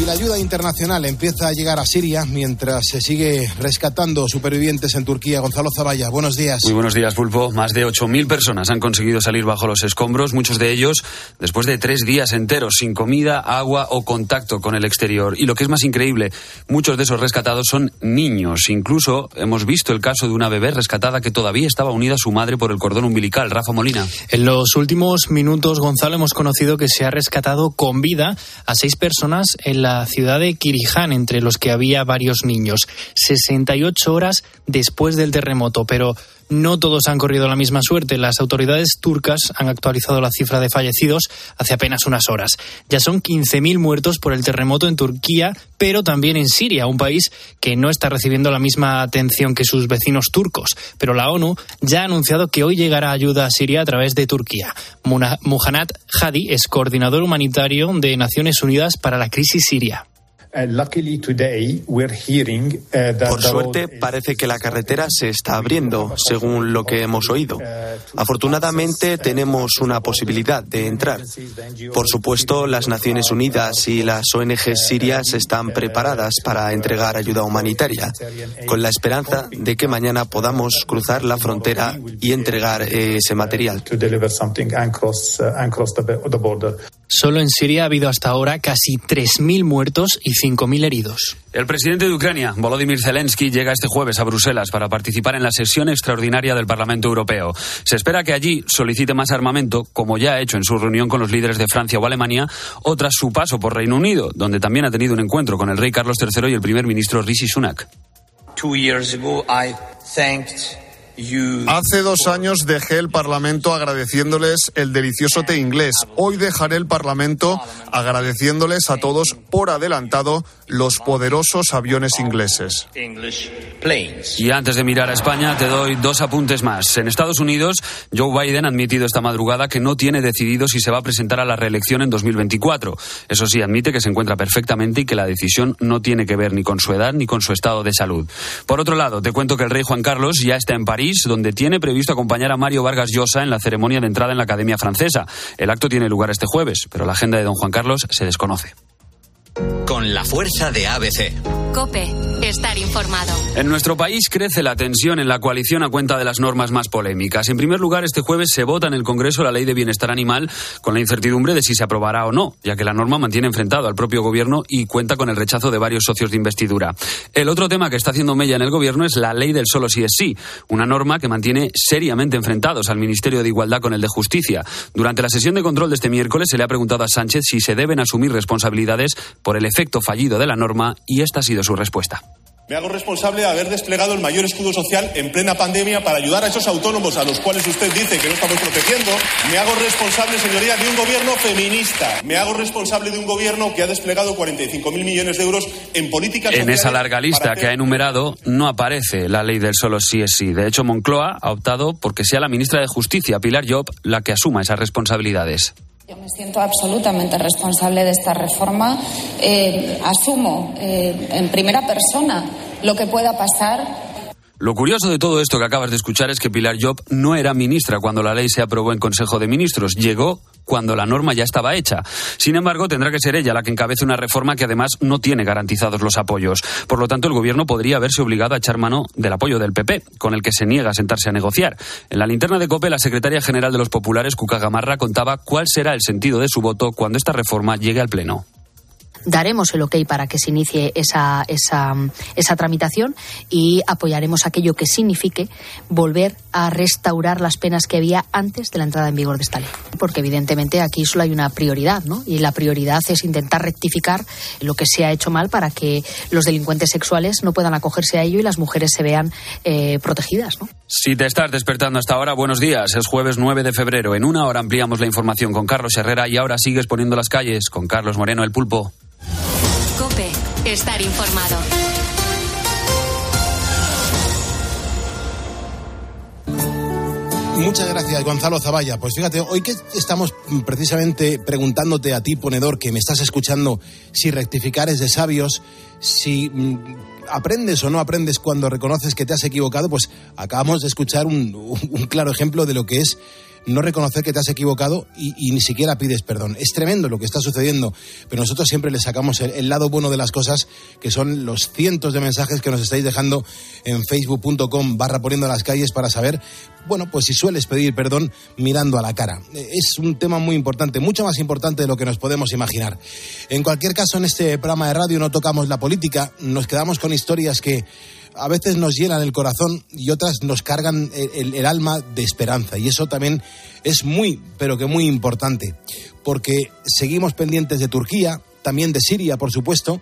Y la ayuda internacional empieza a llegar a Siria mientras se sigue rescatando supervivientes en Turquía. Gonzalo Zavalla, buenos días. Muy buenos días, Pulpo. Más de 8.000 personas han conseguido salir bajo los escombros, muchos de ellos después de tres días enteros sin comida, agua o contacto con el exterior. Y lo que es más increíble, muchos de esos rescatados son niños. Incluso hemos visto el caso de una bebé rescatada que todavía estaba unida a su madre por el cordón umbilical. Rafa Molina. En los últimos minutos, Gonzalo, hemos conocido que se ha rescatado con vida a seis personas en la la ciudad de Kiriján, entre los que había varios niños. 68 horas después del terremoto, pero no todos han corrido la misma suerte. Las autoridades turcas han actualizado la cifra de fallecidos hace apenas unas horas. Ya son 15.000 muertos por el terremoto en Turquía, pero también en Siria, un país que no está recibiendo la misma atención que sus vecinos turcos. Pero la ONU ya ha anunciado que hoy llegará ayuda a Siria a través de Turquía. Muhannad Hadi es coordinador humanitario de Naciones Unidas para la crisis siria. Uh, Por suerte, parece que la carretera se está abriendo, según lo que hemos oído. Afortunadamente, tenemos una posibilidad de entrar. Por supuesto, las Naciones Unidas y las ONG sirias están preparadas para entregar ayuda humanitaria, con la esperanza de que mañana podamos cruzar la frontera y entregar ese material. Solo en Siria ha habido hasta ahora casi 3.000 muertos y 5.000 heridos. El presidente de Ucrania, Volodymyr Zelensky, llega este jueves a Bruselas para participar en la sesión extraordinaria del Parlamento Europeo. Se espera que allí solicite más armamento, como ya ha hecho en su reunión con los líderes de Francia o Alemania, o tras su paso por Reino Unido, donde también ha tenido un encuentro con el rey Carlos III y el primer ministro Rishi Sunak. Hace dos años dejé el Parlamento agradeciéndoles el delicioso té inglés. Hoy dejaré el Parlamento agradeciéndoles a todos por adelantado los poderosos aviones ingleses. Y antes de mirar a España, te doy dos apuntes más. En Estados Unidos, Joe Biden ha admitido esta madrugada que no tiene decidido si se va a presentar a la reelección en 2024. Eso sí, admite que se encuentra perfectamente y que la decisión no tiene que ver ni con su edad ni con su estado de salud. Por otro lado, te cuento que el rey Juan Carlos ya está en París donde tiene previsto acompañar a Mario Vargas Llosa en la ceremonia de entrada en la Academia Francesa. El acto tiene lugar este jueves, pero la agenda de don Juan Carlos se desconoce. Con la fuerza de ABC. Cope, estar informado. En nuestro país crece la tensión en la coalición a cuenta de las normas más polémicas. En primer lugar, este jueves se vota en el Congreso la ley de bienestar animal con la incertidumbre de si se aprobará o no, ya que la norma mantiene enfrentado al propio gobierno y cuenta con el rechazo de varios socios de investidura. El otro tema que está haciendo mella en el gobierno es la ley del solo si es sí, una norma que mantiene seriamente enfrentados al Ministerio de Igualdad con el de Justicia. Durante la sesión de control de este miércoles se le ha preguntado a Sánchez si se deben asumir responsabilidades por el efecto fallido de la norma y esta ha sido su respuesta. Me hago responsable de haber desplegado el mayor escudo social en plena pandemia para ayudar a esos autónomos a los cuales usted dice que no estamos protegiendo. Me hago responsable, señoría, de un gobierno feminista. Me hago responsable de un gobierno que ha desplegado 45.000 millones de euros en políticas En esa larga lista que ha enumerado no aparece la ley del solo sí es sí. De hecho, Moncloa ha optado por que sea la ministra de Justicia, Pilar Job, la que asuma esas responsabilidades. Yo me siento absolutamente responsable de esta reforma. Eh, asumo eh, en primera persona lo que pueda pasar lo curioso de todo esto que acabas de escuchar es que Pilar Job no era ministra cuando la ley se aprobó en Consejo de Ministros. Llegó cuando la norma ya estaba hecha. Sin embargo, tendrá que ser ella la que encabece una reforma que además no tiene garantizados los apoyos. Por lo tanto, el Gobierno podría verse obligado a echar mano del apoyo del PP, con el que se niega a sentarse a negociar. En la linterna de COPE, la secretaria general de los populares, Cuca Gamarra, contaba cuál será el sentido de su voto cuando esta reforma llegue al Pleno daremos el ok para que se inicie esa, esa, esa tramitación y apoyaremos aquello que signifique volver a restaurar las penas que había antes de la entrada en vigor de esta ley. Porque evidentemente aquí solo hay una prioridad, ¿no? Y la prioridad es intentar rectificar lo que se ha hecho mal para que los delincuentes sexuales no puedan acogerse a ello y las mujeres se vean eh, protegidas, ¿no? Si te estás despertando hasta ahora, buenos días. Es jueves 9 de febrero. En una hora ampliamos la información con Carlos Herrera y ahora sigues poniendo las calles con Carlos Moreno, el pulpo. Cope, estar informado. Muchas gracias, Gonzalo Zavalla. Pues fíjate, hoy que estamos precisamente preguntándote a ti, ponedor, que me estás escuchando, si rectificar es de sabios, si mm, aprendes o no aprendes cuando reconoces que te has equivocado, pues acabamos de escuchar un, un claro ejemplo de lo que es no reconocer que te has equivocado y, ni siquiera pides perdón. Es tremendo lo que está sucediendo, pero nosotros siempre le sacamos el, lado bueno de las cosas, que son los cientos de mensajes que nos estáis dejando en facebook.com barra poniendo las calles para saber, bueno, pues si sueles pedir perdón mirando a la cara. Es un tema muy importante, mucho más importante de lo que nos podemos imaginar. En cualquier caso, en este programa de radio no tocamos la política, nos quedamos con historias que a veces nos llenan el corazón y otras nos cargan el, alma de esperanza. Y eso también es muy, pero que muy importante, porque seguimos pendientes de Turquía, también de Siria, por supuesto,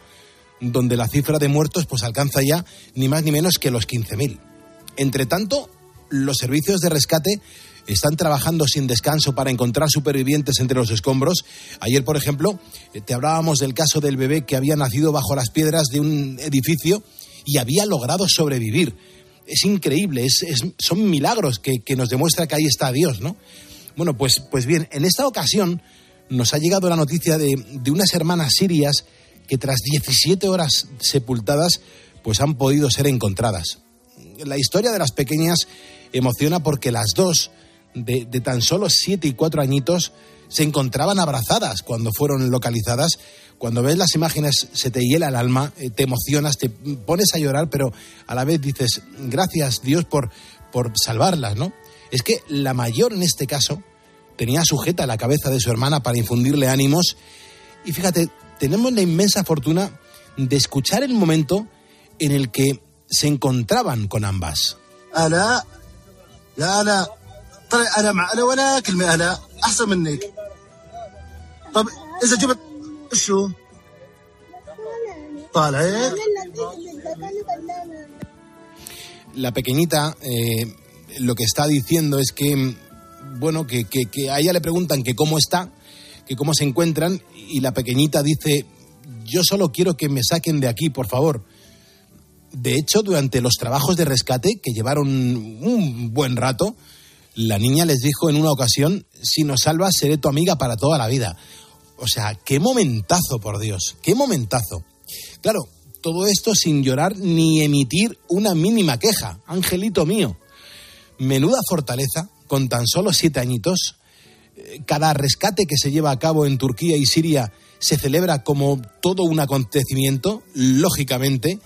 donde la cifra de muertos pues alcanza ya ni más ni menos que los 15.000. Entre tanto, los servicios de rescate están trabajando sin descanso para encontrar supervivientes entre los escombros. Ayer, por ejemplo, te hablábamos del caso del bebé que había nacido bajo las piedras de un edificio y había logrado sobrevivir. Es increíble, son milagros que, nos demuestra que ahí está Dios, ¿no? Bueno, pues, pues bien, en esta ocasión nos ha llegado la noticia de, de unas hermanas sirias que tras 17 horas sepultadas, pues han podido ser encontradas. La historia de las pequeñas emociona porque las dos, de, de, tan solo siete y cuatro añitos, se encontraban abrazadas cuando fueron localizadas cuando ves las imágenes se te hiela el alma, eh, te emocionas, te pones a llorar, pero a la vez dices, gracias Dios por, por salvarlas, ¿no? Es que la mayor en este caso tenía sujeta la cabeza de su hermana para infundirle ánimos y fíjate, tenemos la inmensa fortuna de escuchar el momento en el que se encontraban con ambas. La pequeñita eh, lo que está diciendo es que, bueno, que, que, a ella le preguntan que cómo está, que cómo se encuentran, y la pequeñita dice, yo solo quiero que me saquen de aquí, por favor. De hecho, durante los trabajos de rescate, que llevaron un buen rato, la niña les dijo en una ocasión, si nos salvas, seré tu amiga para toda la vida. O sea, qué momentazo, por Dios, qué momentazo. Claro, todo esto sin llorar ni emitir una mínima queja. Angelito mío. Menuda fortaleza, con tan solo siete añitos. Eh, cada rescate que se lleva a cabo en Turquía y Siria se celebra como todo un acontecimiento, lógicamente,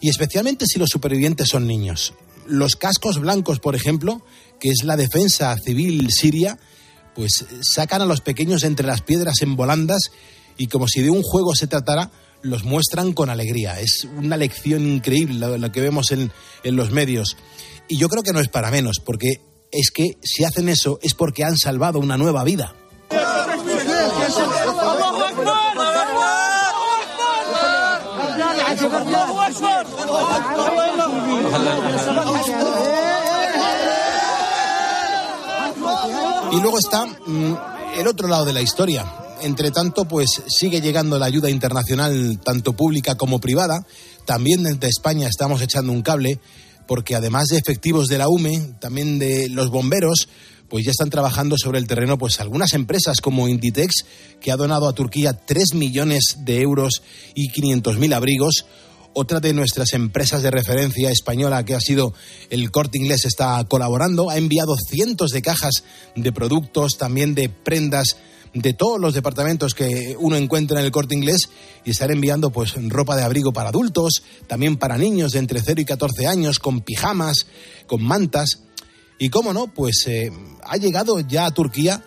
y especialmente si los supervivientes son niños. Los cascos blancos, por ejemplo, que es la defensa civil siria, pues sacan a los pequeños entre las piedras en volandas y como si de un juego se tratara, los muestran con alegría. Es una lección increíble lo, que vemos en, en los medios. Y yo creo que no es para menos, porque es que si hacen eso es porque han salvado una nueva vida. Y luego está mm, el otro lado de la historia. Entre tanto, pues sigue llegando la ayuda internacional, tanto pública como privada. También desde España estamos echando un cable, porque además de efectivos de la UME, también de los bomberos, pues ya están trabajando sobre el terreno pues algunas empresas como Inditex, que ha donado a Turquía 3 millones de euros y 500.000 abrigos, otra de nuestras empresas de referencia española, que ha sido el Corte Inglés, está colaborando. Ha enviado cientos de cajas de productos, también de prendas de todos los departamentos que uno encuentra en el corte inglés y están enviando pues ropa de abrigo para adultos, también para niños de entre 0 y 14 años, con pijamas, con mantas. Y cómo no, pues eh, ha llegado ya a Turquía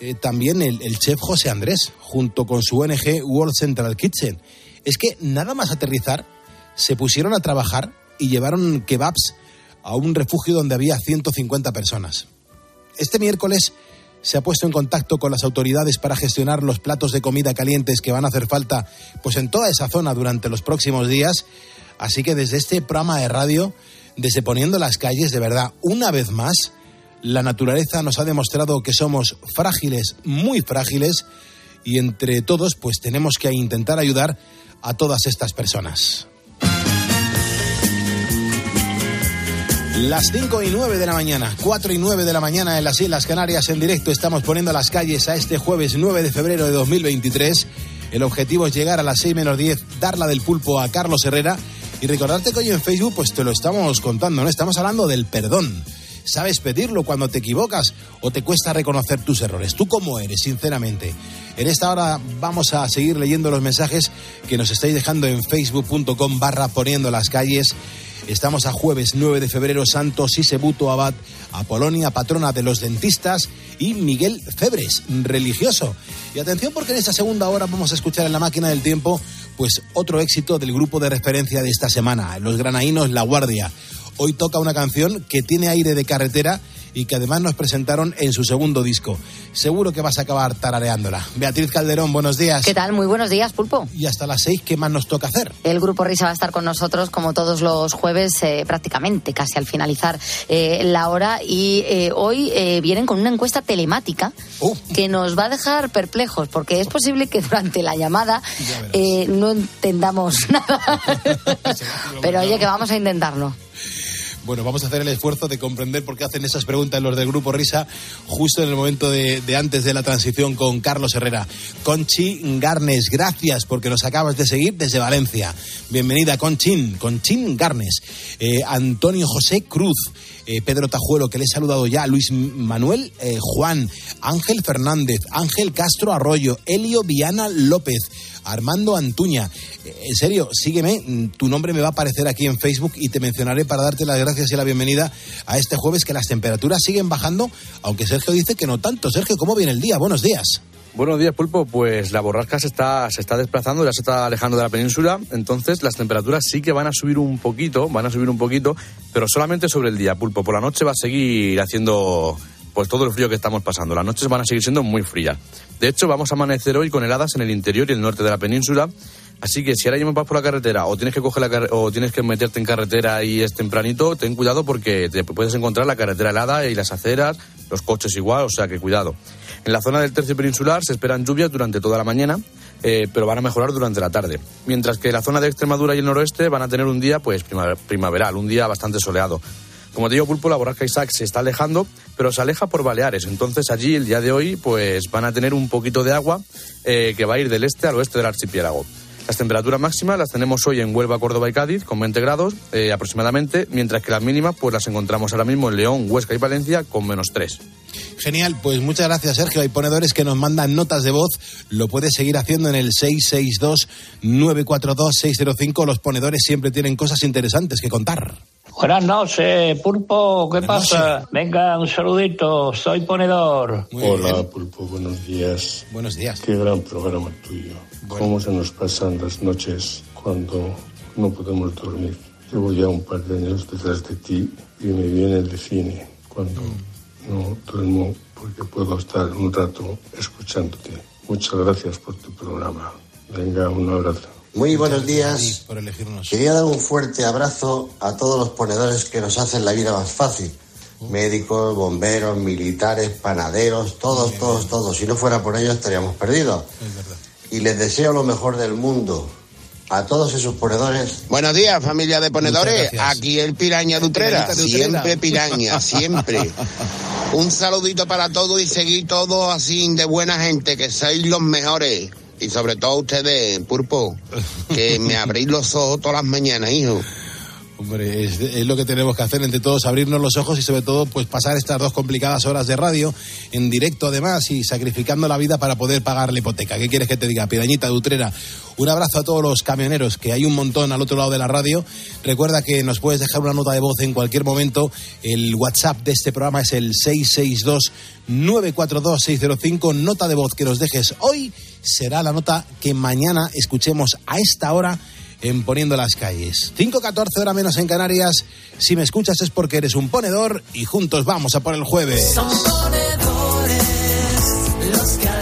eh, también el, el chef José Andrés, junto con su ONG World Central Kitchen. Es que nada más aterrizar, se pusieron a trabajar y llevaron kebabs a un refugio donde había 150 personas. Este miércoles se ha puesto en contacto con las autoridades para gestionar los platos de comida calientes que van a hacer falta pues en toda esa zona durante los próximos días. Así que desde este programa de radio, desde poniendo las calles, de verdad, una vez más, la naturaleza nos ha demostrado que somos frágiles, muy frágiles, y entre todos pues tenemos que intentar ayudar a todas estas personas. Las 5 y 9 de la mañana, 4 y 9 de la mañana en las Islas Canarias en directo estamos poniendo las calles a este jueves 9 de febrero de 2023. El objetivo es llegar a las 6 menos 10, dar la del pulpo a Carlos Herrera Y recordarte que hoy en Facebook pues te lo estamos contando, ¿no? Estamos hablando del perdón. ¿Sabes pedirlo cuando te equivocas o te cuesta reconocer tus errores? ¿Tú cómo eres, sinceramente? En esta hora vamos a seguir leyendo los mensajes que nos estáis dejando en facebook.com barra poniendo las calles. Estamos a jueves 9 de febrero, Santo Sisebuto Abad, Apolonia, patrona de los dentistas, y Miguel Febres, religioso. Y atención porque en esta segunda hora vamos a escuchar en la máquina del tiempo pues otro éxito del grupo de referencia de esta semana, los granaínos La Guardia. Hoy toca una canción que tiene aire de carretera y que además nos presentaron en su segundo disco. Seguro que vas a acabar tarareándola. Beatriz Calderón, buenos días. ¿Qué tal? Muy buenos días, Pulpo. Y hasta las seis, ¿qué más nos toca hacer? El Grupo Risa va a estar con nosotros como todos los jueves, eh, prácticamente casi al finalizar eh, la hora. Y eh, hoy eh, vienen con una encuesta telemática Uh. que nos va a dejar perplejos, porque es posible que durante la llamada eh, no entendamos nada. Pero oye, que vamos a intentarlo. Bueno, vamos a hacer el esfuerzo de comprender por qué hacen esas preguntas los del Grupo Risa justo en el momento de, antes de la transición con Carlos Herrera. Conchi Garnes, gracias porque nos acabas de seguir desde Valencia. Bienvenida, Conchin, Conchin Garnes. Eh, Antonio José Cruz. Eh, Pedro Tajuelo, que le he saludado ya, Luis Manuel eh, Juan, Ángel Fernández, Ángel Castro Arroyo, Elio Viana López, Armando Antuña. Eh, En serio, sígueme, mm, tu nombre me va a aparecer aquí en Facebook y te mencionaré para darte las gracias y la bienvenida a este jueves que las temperaturas siguen bajando, aunque Sergio dice que no tanto. Sergio, ¿cómo viene el día? Buenos días. Buenos días, Pulpo. Pues la borrasca se está, se está desplazando, ya se está alejando de la península, entonces las temperaturas sí que van a subir un poquito, van a subir un poquito, pero solamente sobre el día, Pulpo. Por la noche va a seguir haciendo pues todo el frío que estamos pasando. Las noches van a seguir siendo muy frías. De hecho, vamos a amanecer hoy con heladas en el interior y el norte de la península. Así que si ahora mismo vas por la carretera o tienes que coger la o tienes que meterte en carretera y es tempranito, ten cuidado porque te puedes encontrar la carretera helada y las aceras, los coches igual, o sea que cuidado. En la zona del tercio peninsular se esperan lluvias durante toda la mañana, eh, pero van a mejorar durante la tarde. Mientras que la zona de Extremadura y el noroeste van a tener un día pues primaver- primaveral, un día bastante soleado. Como te digo, Pulpo, la borrasca Isaac se está alejando, pero se aleja por Baleares. Entonces allí el día de hoy pues van a tener un poquito de agua eh, que va a ir del este al oeste del archipiélago. Las temperaturas máximas las tenemos hoy en Huelva, Córdoba y Cádiz con 20 grados eh, aproximadamente, mientras que las mínimas pues las encontramos ahora mismo en León, Huesca y Valencia con menos 3. Genial, pues muchas gracias Sergio. Hay ponedores que nos mandan notas de voz. Lo puedes seguir haciendo en el 662-942-605. Los ponedores siempre tienen cosas interesantes que contar. Buenas noches, Pulpo, ¿qué pasa? Venga, un saludito, soy ponedor. Hola, Pulpo, buenos días. Buenos días. Qué gran programa tuyo. Cómo se nos pasan las noches cuando no podemos dormir. Llevo ya un par de años detrás de ti y me viene el de cine cuando no duermo porque puedo estar un rato escuchándote. Muchas gracias por tu programa. Venga, un abrazo. Muy buenos días. por elegirnos. Quería dar un fuerte abrazo a todos los ponedores que nos hacen la vida más fácil. Médicos, bomberos, militares, panaderos, todos, todos, todos. Si no fuera por ellos estaríamos perdidos. Y les deseo lo mejor del mundo. A todos esos ponedores. Buenos días, familia de ponedores. Aquí el piraña de Utrera. Piranita de Utrera. Siempre piraña, siempre. Un saludito para todos y seguir todos así de buena gente, que sois los mejores. Y sobre todo ustedes, Purpo, que me abrís los ojos todas las mañanas, hijo. Hombre, es, es lo que tenemos que hacer entre todos, abrirnos los ojos y sobre todo pues pasar estas dos complicadas horas de radio en directo además y sacrificando la vida para poder pagar la hipoteca. ¿Qué quieres que te diga? Pirañita de Utrera. Un abrazo a todos los camioneros, que hay un montón al otro lado de la radio. Recuerda que nos puedes dejar una nota de voz en cualquier momento. El WhatsApp de este programa es el 662-942-605. Nota de voz que nos dejes hoy será la nota que mañana escuchemos a esta hora en Poniendo las Calles. 5.14 hora menos en Canarias. Si me escuchas es porque eres un ponedor y juntos vamos a por el jueves. Son ponedores los que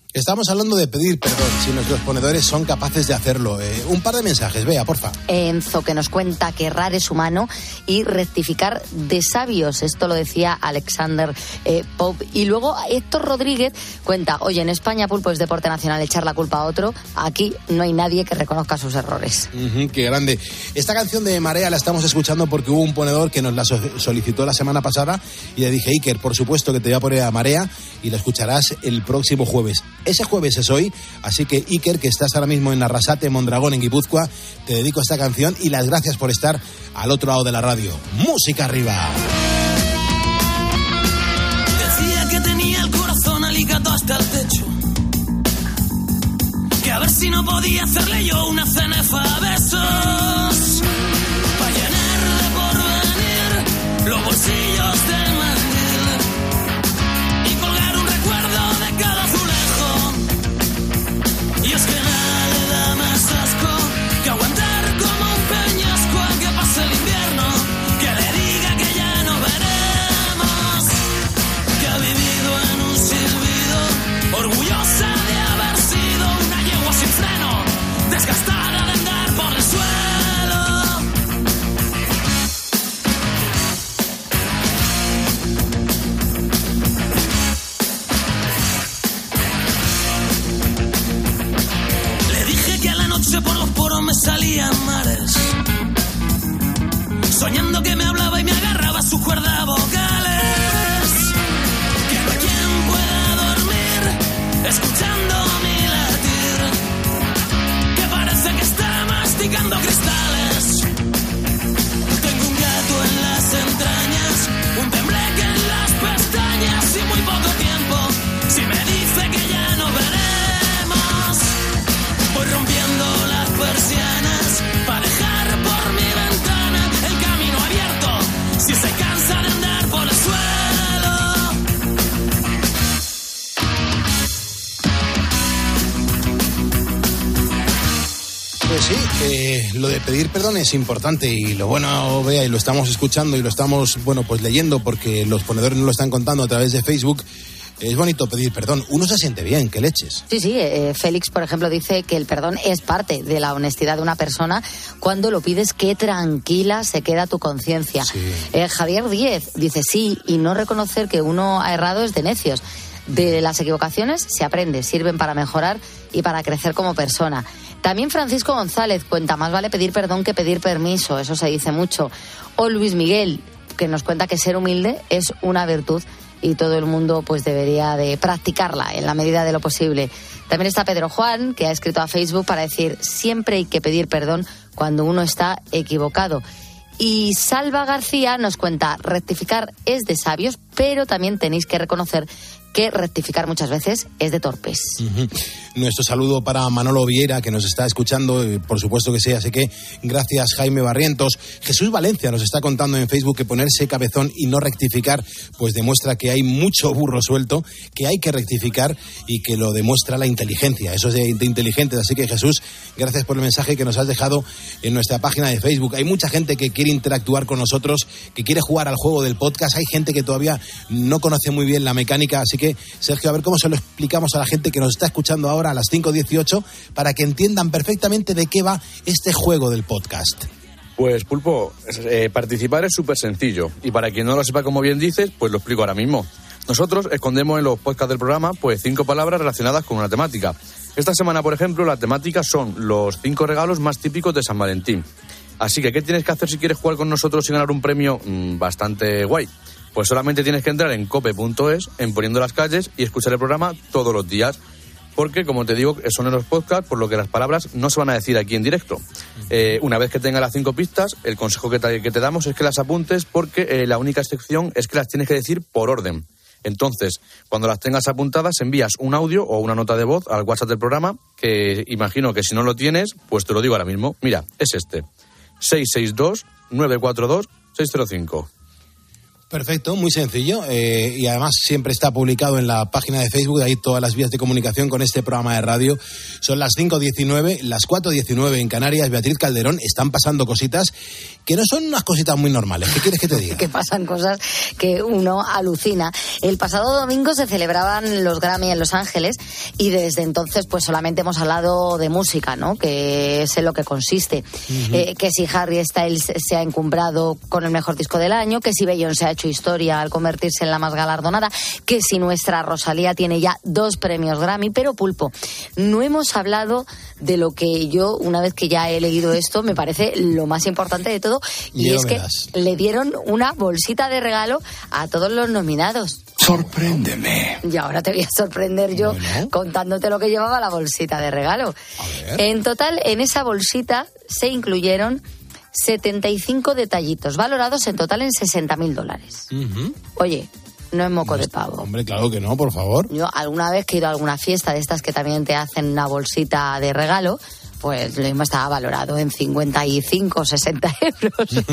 Estamos hablando de pedir perdón, si nuestros ponedores son capaces de hacerlo. Eh, un par de mensajes, vea, porfa. Enzo, que nos cuenta que errar es humano y rectificar de sabios. Esto lo decía Alexander eh, Pope. Y luego Héctor Rodríguez cuenta, oye, en España pulpo es deporte nacional echar la culpa a otro. Aquí no hay nadie que reconozca sus errores. Ujú, qué grande. Esta canción de Marea la estamos escuchando porque hubo un ponedor que nos la so- solicitó la semana pasada y le dije, Iker, por supuesto que te voy a poner a Marea y la escucharás el próximo jueves. Ese jueves es hoy, así que Iker, que estás ahora mismo en Arrasate, Mondragón, en Guipúzcoa, te dedico esta canción y las gracias por estar al otro lado de la radio. ¡Música arriba! Decía que tenía el corazón aligado hasta el techo. Que a ver si no podía hacerle yo una cenefa a besos. Para llenar de porvenir los bolsillos del salían mares, soñando que me hablaba y me agarraba sus cuerdas vocales. Que no quien pueda dormir escuchando mi latir. Que parece que está masticando cristales. Sí, eh, lo de pedir perdón es importante y lo bueno, vea, y lo estamos escuchando y lo estamos, bueno, pues leyendo porque los ponedores nos lo están contando a través de Facebook. Es bonito pedir perdón. Uno se siente bien, que leches. Sí, sí, eh, Félix, por ejemplo, dice que el perdón es parte de la honestidad de una persona. Cuando lo pides, qué tranquila se queda tu conciencia. Eh, Javier Díez dice sí, y no reconocer que uno ha errado es de necios. De las equivocaciones se aprende, sirven para mejorar y para crecer como persona. También Francisco González cuenta, más vale pedir perdón que pedir permiso, eso se dice mucho. O Luis Miguel, que nos cuenta que ser humilde es una virtud y todo el mundo pues debería de practicarla en la medida de lo posible. También está Pedro Juan, que ha escrito a Facebook para decir siempre hay que pedir perdón cuando uno está equivocado. Y Salva García nos cuenta, rectificar es de sabios, pero también tenéis que reconocer que rectificar muchas veces es de torpes. Nuestro saludo para Manolo Vieira, que nos está escuchando, eh, por supuesto que sí, así que gracias Jaime Barrientos. Jesús Valencia nos está contando en Facebook que ponerse cabezón y no rectificar, pues demuestra que hay mucho burro suelto, que hay que rectificar y que lo demuestra la inteligencia. Eso es de, de inteligentes. Así que Jesús, gracias por el mensaje que nos has dejado en nuestra página de Facebook. Hay mucha gente que quiere interactuar con nosotros, que quiere jugar al juego del podcast. Hay gente que todavía no conoce muy bien la mecánica, así que Sergio, a ver cómo se lo explicamos a la gente que nos está escuchando ahora a las 5.18 para que entiendan perfectamente de qué va este juego del podcast. Pues Pulpo, eh, participar es súper sencillo y para quien no lo sepa como bien dices, pues lo explico ahora mismo. Nosotros escondemos en los podcasts del programa pues cinco palabras relacionadas con una temática. Esta semana, por ejemplo, la temática son los cinco regalos más típicos de San Valentín. Así que, ¿qué tienes que hacer si quieres jugar con nosotros y ganar un premio Mm, bastante guay? Pues solamente tienes que entrar en cope.es, en Poniendo las Calles, y escuchar el programa todos los días. Porque, como te digo, son en los podcasts, por lo que las palabras no se van a decir aquí en directo. Eh, una vez que tenga las cinco pistas, el consejo que te, que te damos es que las apuntes porque eh, la única excepción es que las tienes que decir por orden. Entonces, cuando las tengas apuntadas, envías un audio o una nota de voz al WhatsApp del programa, que imagino que si no lo tienes, pues te lo digo ahora mismo. Mira, es este. 662-942-605. Perfecto, muy sencillo. eh, y además siempre está publicado en la página de Facebook, ahí todas las vías de comunicación con este programa de radio. Son las 5.19, las 4.19 en Canarias. Beatriz Calderón, están pasando cositas que no son unas cositas muy normales. ¿Qué quieres que te diga? que pasan cosas que uno alucina. El pasado domingo se celebraban los Grammy en Los Ángeles y desde entonces pues solamente hemos hablado de música, ¿no? Que es en lo que consiste. Eh, que si Harry Styles se ha encumbrado con el mejor disco del año, que si Beyoncé ha hecho historia al convertirse en la más galardonada, que si nuestra Rosalía tiene ya dos premios Grammy, pero pulpo, no hemos hablado de lo que yo, una vez que ya he leído esto, me parece lo más importante de todo, y es que verás. le dieron una bolsita de regalo a todos los nominados. Sorpréndeme. Y ahora te voy a sorprender yo contándote lo que llevaba la bolsita de regalo. En total, en esa bolsita se incluyeron 75 detallitos, valorados en total en 60 mil dólares. Oye, no es moco de pavo. Hombre, claro que no, por favor. Yo alguna vez que he ido a alguna fiesta de estas que también te hacen una bolsita de regalo, pues lo mismo estaba valorado en 55, 60 euros.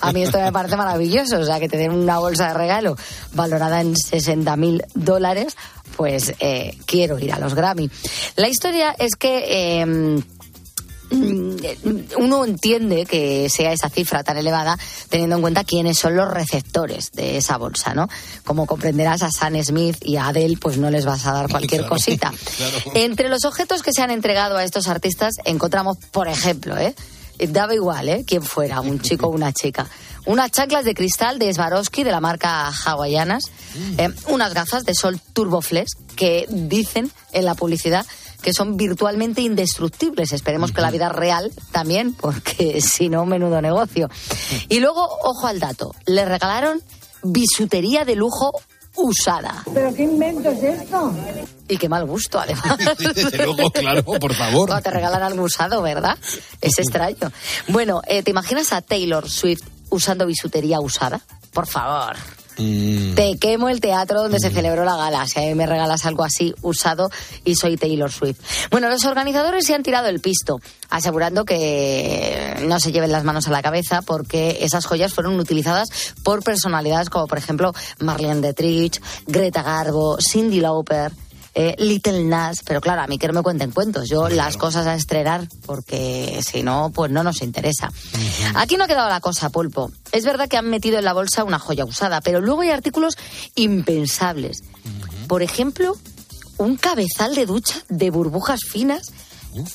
A mí esto me parece maravilloso, o sea, que te den una bolsa de regalo valorada en 60 mil dólares, pues eh, quiero ir a los Grammy. La historia es que... mm, uno entiende que sea esa cifra tan elevada teniendo en cuenta quiénes son los receptores de esa bolsa, ¿no? Como comprenderás a Sam Smith y a Adele, pues no les vas a dar cualquier Claro, cosita. Entre los objetos que se han entregado a estos artistas encontramos, por ejemplo, ¿eh? Daba igual, ¿eh? Quién fuera, un chico o una chica. Unas chanclas de cristal de Swarovski de la marca Hawaianas, eh, unas gafas de sol Turboflex que dicen en la publicidad que son virtualmente indestructibles. Esperemos que la vida real también, porque si no, menudo negocio. Y luego, ojo al dato, le regalaron bisutería de lujo usada. ¿Pero qué invento es esto? Y qué mal gusto, además. Desde luego, claro, por favor. Cuando te regalan algo usado, ¿verdad? Es extraño. Bueno, eh, ¿te imaginas a Taylor Swift usando bisutería usada? Por favor. Mm. Te quemo el teatro donde se celebró la gala. Si a mí me regalas algo así usado y soy Taylor Swift. Bueno, los organizadores se han tirado el pisto, asegurando que no se lleven las manos a la cabeza porque esas joyas fueron utilizadas por personalidades como, por ejemplo, Marlene Dietrich, Greta Garbo, Cindy Lauper. Eh, Little Nas, pero claro, a mí que no me cuenten cuentos, yo las cosas a estrenar, porque si no, pues no nos interesa. Aquí no ha quedado la cosa, pulpo. Es verdad que han metido en la bolsa una joya usada, pero luego hay artículos impensables. Por ejemplo, un cabezal de ducha de burbujas finas.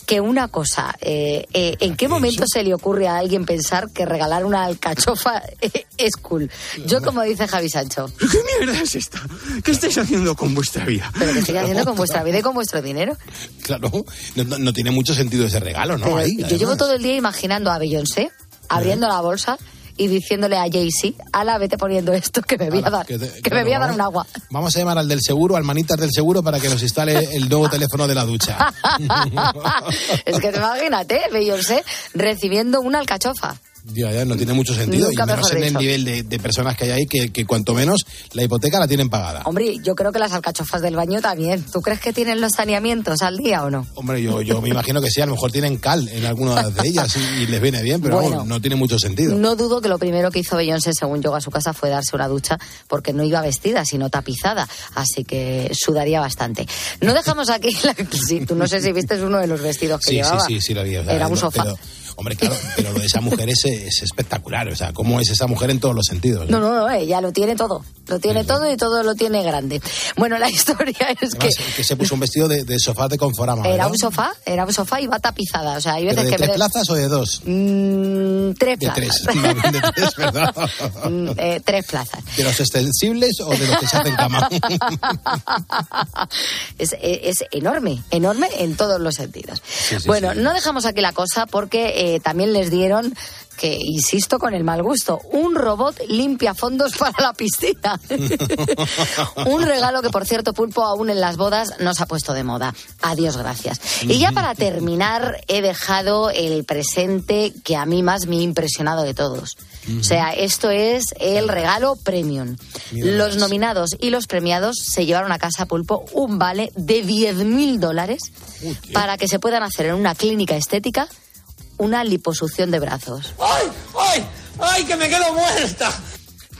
Que una cosa, eh, eh, ¿en qué momento se le ocurre a alguien pensar que regalar una alcachofa es cool? Yo, como dice Javi Sancho, ¿Qué mierda es esta? ¿Qué estáis haciendo con vuestra vida? ¿pero qué estoy haciendo con vuestra vida y con vuestro dinero? Claro, no, no- no tiene mucho sentido ese regalo, ¿no? Ahí, yo llevo todo el día imaginando a Beyoncé abriendo la bolsa y diciéndole a Jay-Z, ala, vete poniendo esto que me voy a dar, que me voy a dar un agua. Vamos a llamar al del seguro, al manitas del seguro, para que nos instale el nuevo teléfono de la ducha. es que te imagínate, Beyoncé recibiendo una alcachofa. Ya, ya, no tiene mucho sentido. Nunca y menos en el nivel de, de personas que hay ahí, que, que cuanto menos la hipoteca la tienen pagada. Hombre, yo creo que las alcachofas del baño también. ¿Tú crees que tienen los saneamientos al día o no? Hombre, yo, yo me imagino que sí, a lo mejor tienen cal en alguna de ellas y, y les viene bien, pero Bueno. vamos, no tiene mucho sentido. No dudo que lo primero que hizo Beyoncé según llegó a su casa fue darse una ducha porque no iba vestida, sino tapizada. Así que sudaría bastante. No dejamos aquí... La... Sí, tú no sé si viste uno de los vestidos que Sí, sí, llevaba. sí, sí, lo vi. o sea, Era un sofá. pero- hombre, claro, pero lo de esa mujer es, es espectacular. O sea, cómo es esa mujer en todos los sentidos. No, no, no, ella lo tiene todo. Lo tiene todo y todo lo tiene grande. Bueno, la historia es que Además, que se puso un vestido de, de sofá de Conforama. era ¿verdad? un sofá, era un sofá y va tapizada. O sea, hay ¿Pero veces de que... tres me- plazas o de dos? Mm, tres De plazas. tres. De tres, ¿verdad? Mm, eh, tres plazas. ¿De los extensibles o de los que se hacen cama? es, es enorme, enorme en todos los sentidos. bueno, no dejamos aquí la cosa porque eh, también les dieron que, insisto, con el mal gusto, un robot limpia fondos para la piscina. un regalo que, por cierto, Pulpo aún en las bodas nos ha puesto de moda. Adiós, gracias. Y ya para terminar, he dejado el presente que a mí más me ha impresionado de todos. O sea, esto es el regalo premium. Los nominados y los premiados se llevaron a casa Pulpo un vale de 10.000 dólares para que se puedan hacer en una clínica estética una liposucción de brazos. ¡Ay! ¡Ay! ¡Ay! ¡Que me quedo muerta!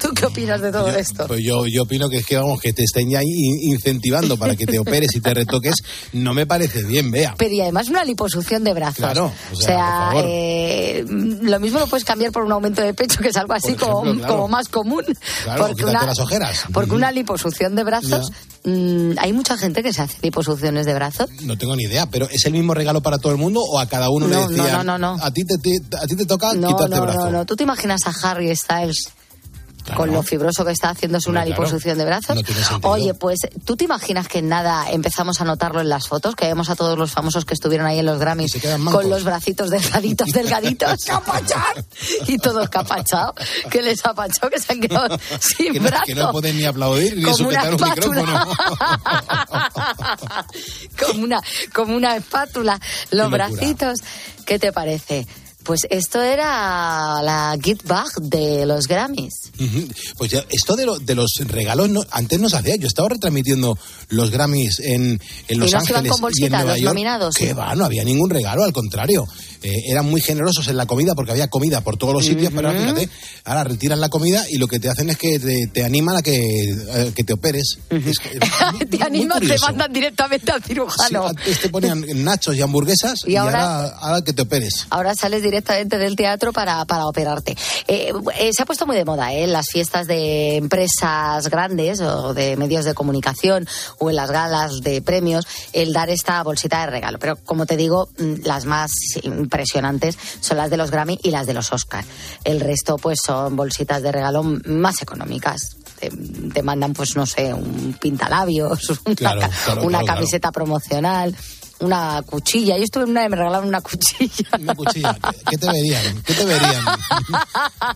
¿Tú qué opinas de todo esto? Pues yo, yo opino que es que vamos, que te estén ya in- incentivando para que te operes y te retoques, no me parece bien, vea. Pero y además una liposucción de brazos. Claro, o o sea, sea, por favor. eh, lo mismo lo puedes cambiar por un aumento de pecho, que es algo así Por como, ejemplo, claro. como más común. Claro, quítate las ojeras. Porque una liposucción de brazos, mm, hay mucha gente que se hace liposucciones de brazos. No tengo ni idea, pero ¿es el mismo regalo para todo el mundo o a cada uno No, le decían, no, no, no, no. A, ti te, te- a ti te toca No, quitarte no, brazo? no, no. ¿Tú te imaginas a Harry Styles con lo fibroso que está haciéndose una claro. liposucción de brazos? No tiene. Oye, pues tú te imaginas que en nada empezamos a notarlo en las fotos, que vemos a todos los famosos que estuvieron ahí en los Grammys con los bracitos delgaditos, delgaditos, ¡capachán! y todos capachados, que les ha pachado, que se han quedado sin que, no, brazo. que no pueden ni aplaudir ni sujetar un micrófono. como una como una espátula los bracitos qué te parece pues esto era la Get Back de los Grammys. Pues ya, esto de, lo- de los regalos, no- antes no se hacía. Yo estaba retransmitiendo los Grammys en, en Los ¿Y no se iban con y en bolsita Nueva los York. nominados? Que va, no había ningún regalo, al contrario. Eh, eran muy generosos en la comida porque había comida por todos los sitios, pero ahora, fíjate, ahora retiran la comida y lo que te hacen es que te, te animan a que, a que te operes. Es que- te animan, te mandan directamente al Sí, cirujano. antes te ponían nachos y hamburguesas y, Y ahora, ahora- ahora que te operes. Ahora sales directamente del teatro para, para operarte. Eh, eh, se ha puesto muy de moda ¿eh? en las fiestas de empresas grandes o de medios de comunicación o en las galas de premios el dar esta bolsita de regalo. Pero como te digo, mm, las más impresionantes son las de los Grammy y las de los Oscar. El resto pues son bolsitas de regalo más económicas. Te, te mandan pues no sé, un pintalabios, una, Claro, ca- claro, una claro. camiseta promocional. Una cuchilla. Yo estuve en una y me regalaron una cuchilla. Una cuchilla. ¿Qué te verían? ¿Qué te verían?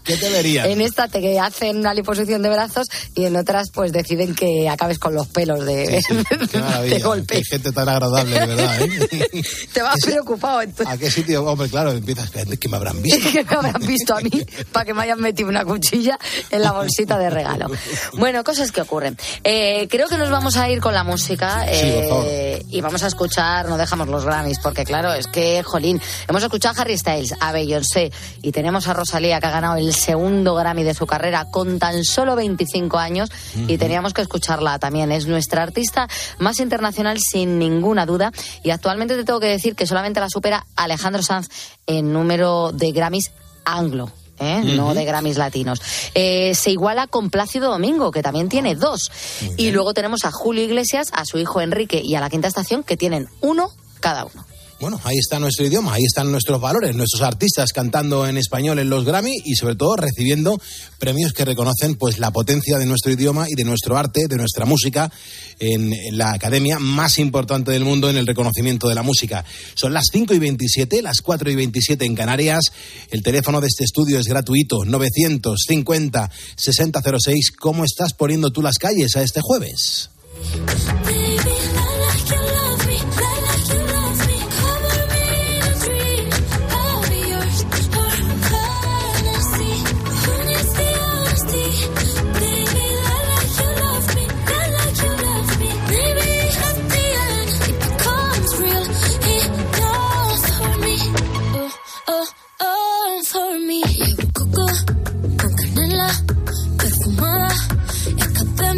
¿Qué te verían? En esta te hacen una liposucción de brazos y en otras pues deciden que acabes con los pelos de, Qué maravilla. de golpe. Qué gente tan agradable, de verdad, ¿eh? Te vas preocupado entonces. ¿A qué sitio? Hombre, claro, empiezas que me habrán visto. que me habrán visto a mí para que me hayan metido una cuchilla en la bolsita de regalo. Bueno, cosas que ocurren. Eh, creo que nos vamos a ir con la música Sí, eh, y vamos a escuchar, no dejamos los Grammys, porque claro, es que, jolín, hemos escuchado a Harry Styles, a Beyoncé y tenemos a Rosalía que ha ganado el segundo Grammy de su carrera con tan solo 25 años y teníamos que escucharla también. Es nuestra artista más internacional sin ninguna duda y actualmente te tengo que decir que solamente la supera Alejandro Sanz en número de Grammys anglo. ¿Eh? no de Grammys latinos. Eh, se iguala con Plácido Domingo, que también tiene dos. Y luego tenemos a Julio Iglesias, a su hijo Enrique y a la Quinta Estación, que tienen uno cada uno. Bueno, ahí está nuestro idioma, ahí están nuestros valores, nuestros artistas cantando en español en los Grammy y sobre todo recibiendo premios que reconocen pues la potencia de nuestro idioma y de nuestro arte, de nuestra música en, la academia más importante del mundo en el reconocimiento de la música. Son las 5 y 27, las 4 y 27 en Canarias. El teléfono de este estudio es gratuito, 950 6006. ¿Cómo estás poniendo tú las calles a este jueves?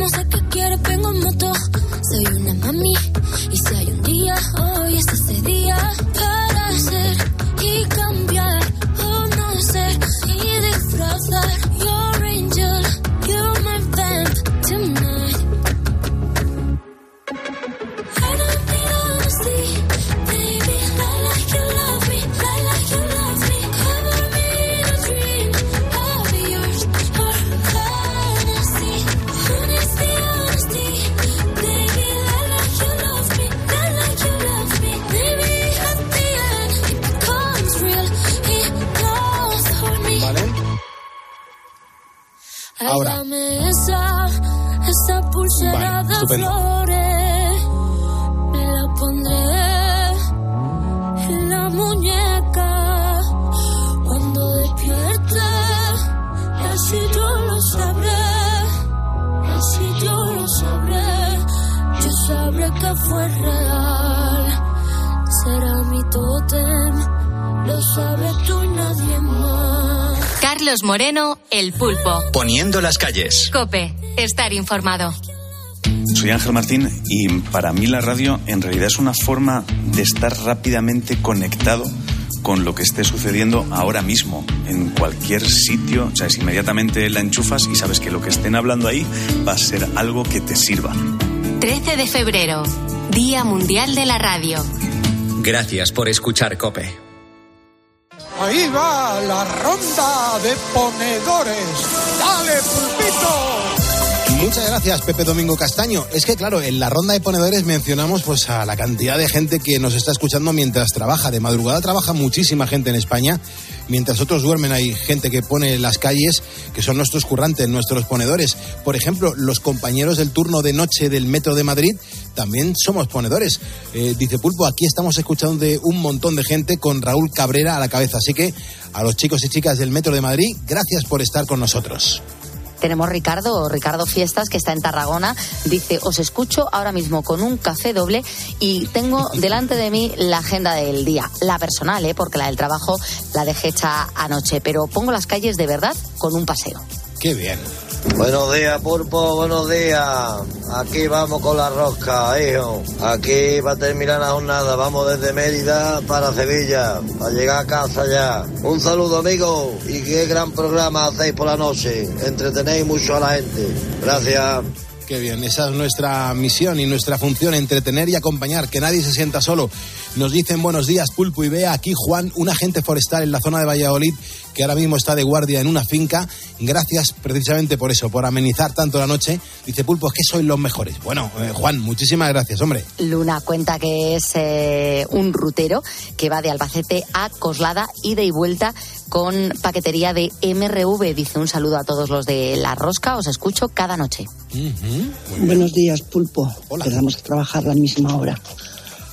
Escapemos a que quieres, vengo en moto. Soy una mami y si hay un día, hoy ese estupendo. flores. Me la pondré en la muñeca cuando despierte. Así yo lo sabré. Así yo lo sabré. Yo sabré que fue real. Será mi tótem. Lo sabes tú y nadie más. Car Carlos Moreno, El Pulpo. Poniendo las calles. Cope, estar informado. Soy Ángel Martín y para mí la radio en realidad es una forma de estar rápidamente conectado con lo que esté sucediendo ahora mismo, en cualquier sitio. O sea, es inmediatamente la enchufas y sabes que lo que estén hablando ahí va a ser algo que te sirva. 13 de febrero, Día Mundial de la Radio. Gracias por escuchar Cope. Ahí va la ronda de ponedores. ¡Dale, pulpito! Muchas gracias, Pepe Domingo Castaño. Es que, claro, en la ronda de ponedores mencionamos pues a la cantidad de gente que nos está escuchando mientras trabaja. De madrugada trabaja muchísima gente en España. Mientras otros duermen hay gente que pone las calles, que son nuestros currantes, nuestros ponedores. Por ejemplo, los compañeros del turno de noche del Metro de Madrid también somos ponedores. Eh, dice Pulpo, aquí estamos escuchando de un montón de gente con Raúl Cabrera a la cabeza. Así que a los chicos y chicas del Metro de Madrid, gracias por estar con nosotros. Tenemos Ricardo, Ricardo Fiestas, que está en Tarragona. Dice, os escucho ahora mismo con un café doble y tengo delante de mí la agenda del día. La personal, ¿eh? porque la del trabajo la dejé hecha anoche. Pero pongo las calles de verdad con un paseo. Qué bien. Buenos días, Pulpo, buenos días. Aquí vamos con la rosca, hijo. Aquí va a terminar la jornada. Vamos desde Mérida para Sevilla, para llegar a casa ya. Un saludo, amigo. Y qué gran programa hacéis por la noche. Entretenéis mucho a la gente. Gracias. Qué bien, esa es nuestra misión y nuestra función, entretener y acompañar, que nadie se sienta solo. Nos dicen buenos días, Pulpo y Bea, aquí Juan, un agente forestal en la zona de Valladolid, que ahora mismo está de guardia en una finca. Gracias precisamente por eso, por amenizar tanto la noche. Dice Pulpo, es que sois los mejores. Bueno, eh, Juan, muchísimas gracias, hombre. Luna cuenta que es eh, un rutero que va de Albacete a Coslada, ida y vuelta con paquetería de MRV. Dice un saludo a todos los de La Rosca, os escucho cada noche. Buenos días, Pulpo. Empezamos a trabajar a la misma hora.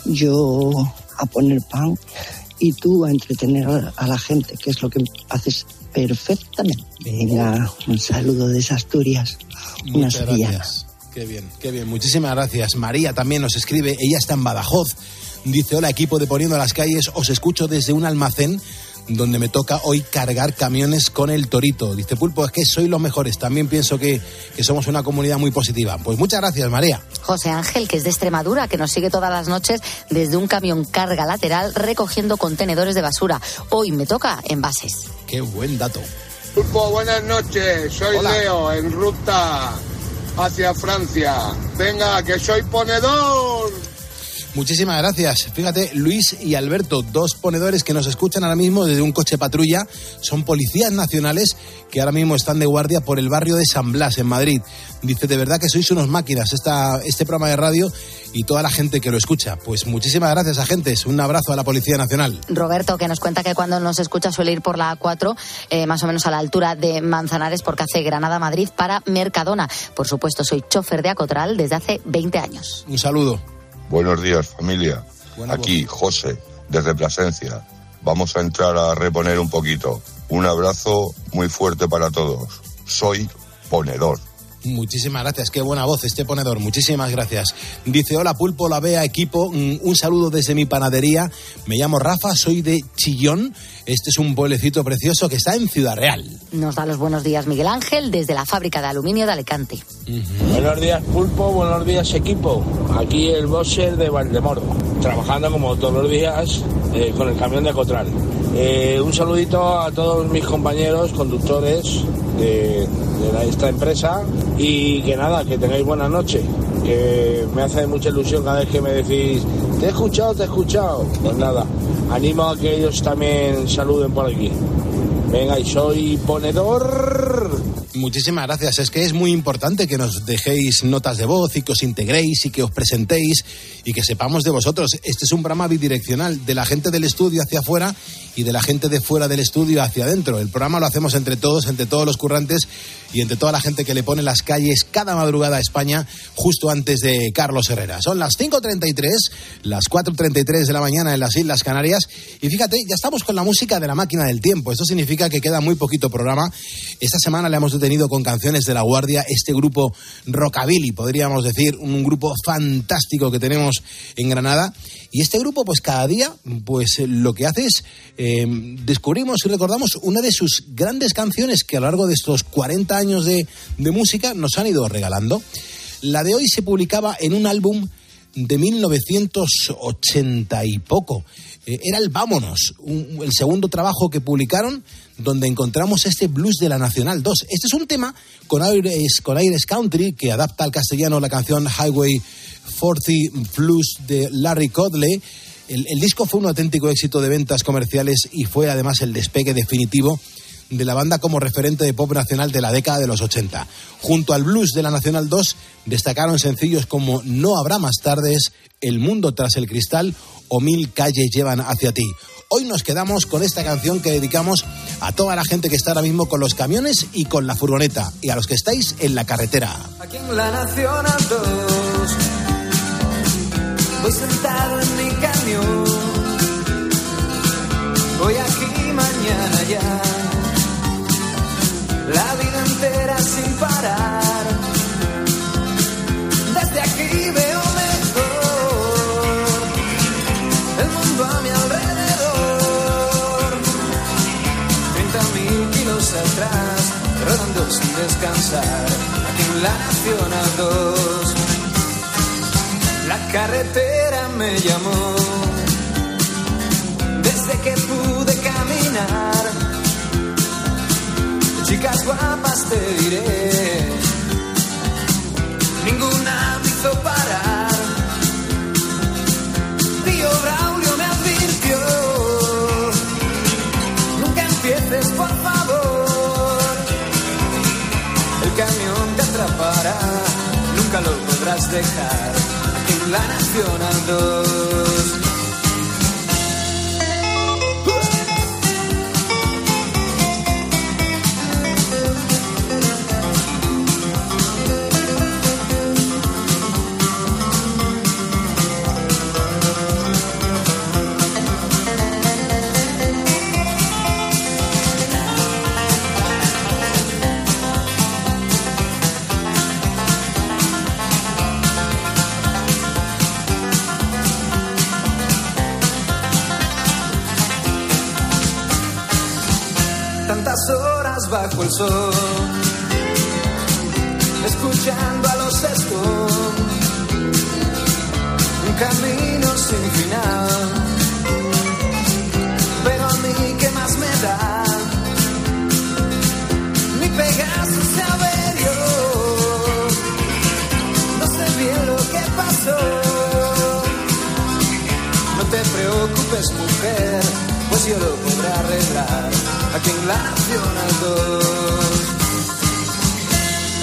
Yo a poner pan y tú a entretener a- a la gente, que es lo que haces perfectamente. Venga, un saludo desde Asturias. Una Muchas gracias. Qué bien, qué bien. Muchísimas gracias. María también nos escribe. Ella está en Badajoz. Dice, hola equipo de Poniendo las Calles. Os escucho desde un almacén donde me toca hoy cargar camiones con el torito. Dice Pulpo, es que sois los mejores. También pienso que, que somos una comunidad muy positiva. Pues muchas gracias, María. José Ángel, que es de Extremadura, que nos sigue todas las noches desde un camión carga lateral recogiendo contenedores de basura. Hoy me toca envases. Qué buen dato. Pulpo, buenas noches. Soy Leo, en ruta hacia Francia. Venga, que soy ponedor. Muchísimas gracias. Fíjate, Luis y Alberto, dos ponedores que nos escuchan ahora mismo desde un coche patrulla, son policías nacionales que ahora mismo están de guardia por el barrio de San Blas, en Madrid. Dice, de verdad que sois unos máquinas esta, este programa de radio y toda la gente que lo escucha. Pues muchísimas gracias, agentes. Un abrazo a la Policía Nacional. Roberto, que nos cuenta que cuando nos escucha suele ir por la A4, eh, más o menos a la altura de Manzanares, porque hace Granada-Madrid para Mercadona. Por supuesto, soy chofer de Acotral desde hace 20 años. Un saludo. Buenos días, familia. Aquí, José, desde Plasencia. Vamos a entrar a reponer un poquito. Un abrazo muy fuerte para todos. Soy ponedor. Muchísimas gracias, qué buena voz este ponedor, muchísimas gracias. Dice, hola Pulpo, la vea equipo, Mm, un saludo desde mi panadería, me llamo Rafa, soy de Chillón, este es un pueblecito precioso que está en Ciudad Real. Nos da los buenos días Miguel Ángel desde la fábrica de aluminio de Alicante. Buenos días Pulpo, buenos días equipo. Aquí el bosser de Valdemoro, trabajando como todos los días eh, con el camión de Cotral. Eh, un saludito a todos mis compañeros conductores de, esta empresa y que nada, que tengáis buena noche. Que me hace mucha ilusión cada vez que me decís, te he escuchado, te he escuchado. Pues nada, animo a que ellos también saluden por aquí. Venga, y soy ponedor. Muchísimas gracias. Es que es muy importante que nos dejéis notas de voz y que os integréis y que os presentéis y que sepamos de vosotros. Este es un programa bidireccional de la gente del estudio hacia afuera y de la gente de fuera del estudio hacia adentro. El programa lo hacemos entre todos, entre todos los currantes y entre toda la gente que le pone las calles cada madrugada a España justo antes de Carlos Herrera. Son las 5.33, las 4.33 de la mañana en las Islas Canarias y fíjate, ya estamos con la música de la máquina del tiempo. Esto significa que queda muy poquito programa. Esta semana le hemos detenido con canciones de La Guardia, este grupo Rockabilly, podríamos decir, un grupo fantástico que tenemos en Granada Y este grupo, pues cada día, pues lo que hace es eh, descubrimos y recordamos una de sus grandes canciones que a lo largo de estos 40 años de, de música nos han ido regalando. La de hoy se publicaba en un álbum de 1980 y poco. Eh, era el Vámonos, el segundo trabajo que publicaron donde encontramos este blues de la Nacional 2. Este es un tema con aires, con aires country que adapta al castellano la canción Highway 40 Blues de Larry Codley. El disco fue un auténtico éxito de ventas comerciales y fue además el despegue definitivo de la banda como referente de pop nacional de la década de los 80. Junto al blues de la Nacional 2 destacaron sencillos como No habrá más tardes, El mundo tras el cristal o Mil calles llevan hacia ti. Hoy nos quedamos con esta canción que dedicamos a toda la gente que está ahora mismo con los camiones y con la furgoneta y a los que estáis en la carretera. Aquí en la Nacional 2 Voy sentado en mi camión Voy aquí mañana ya La vida entera sin parar. Desde aquí veo mejor El mundo a mi alrededor. 30.000 kilos atrás Rodando sin descansar Aquí en la Nacional 2 La carretera me llamó. Desde que pude caminar Chicas guapas te diré. Ninguna me hizo parar. Tío Braulio me advirtió. Nunca empieces por favor. El camión te atrapará. Nunca lo podrás dejar. Aquí en la Nacional 2 escuchando a los Stones, un camino sin final. Pero a mí, ¿qué más me da? Mi Pegaso se averió, no sé bien lo que pasó. No te preocupes, mujer, pues yo lo podré arreglar aquí en la Nacional 2.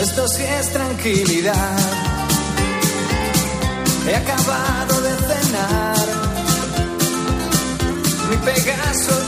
Esto sí es tranquilidad. He acabado de cenar. Mi Pegaso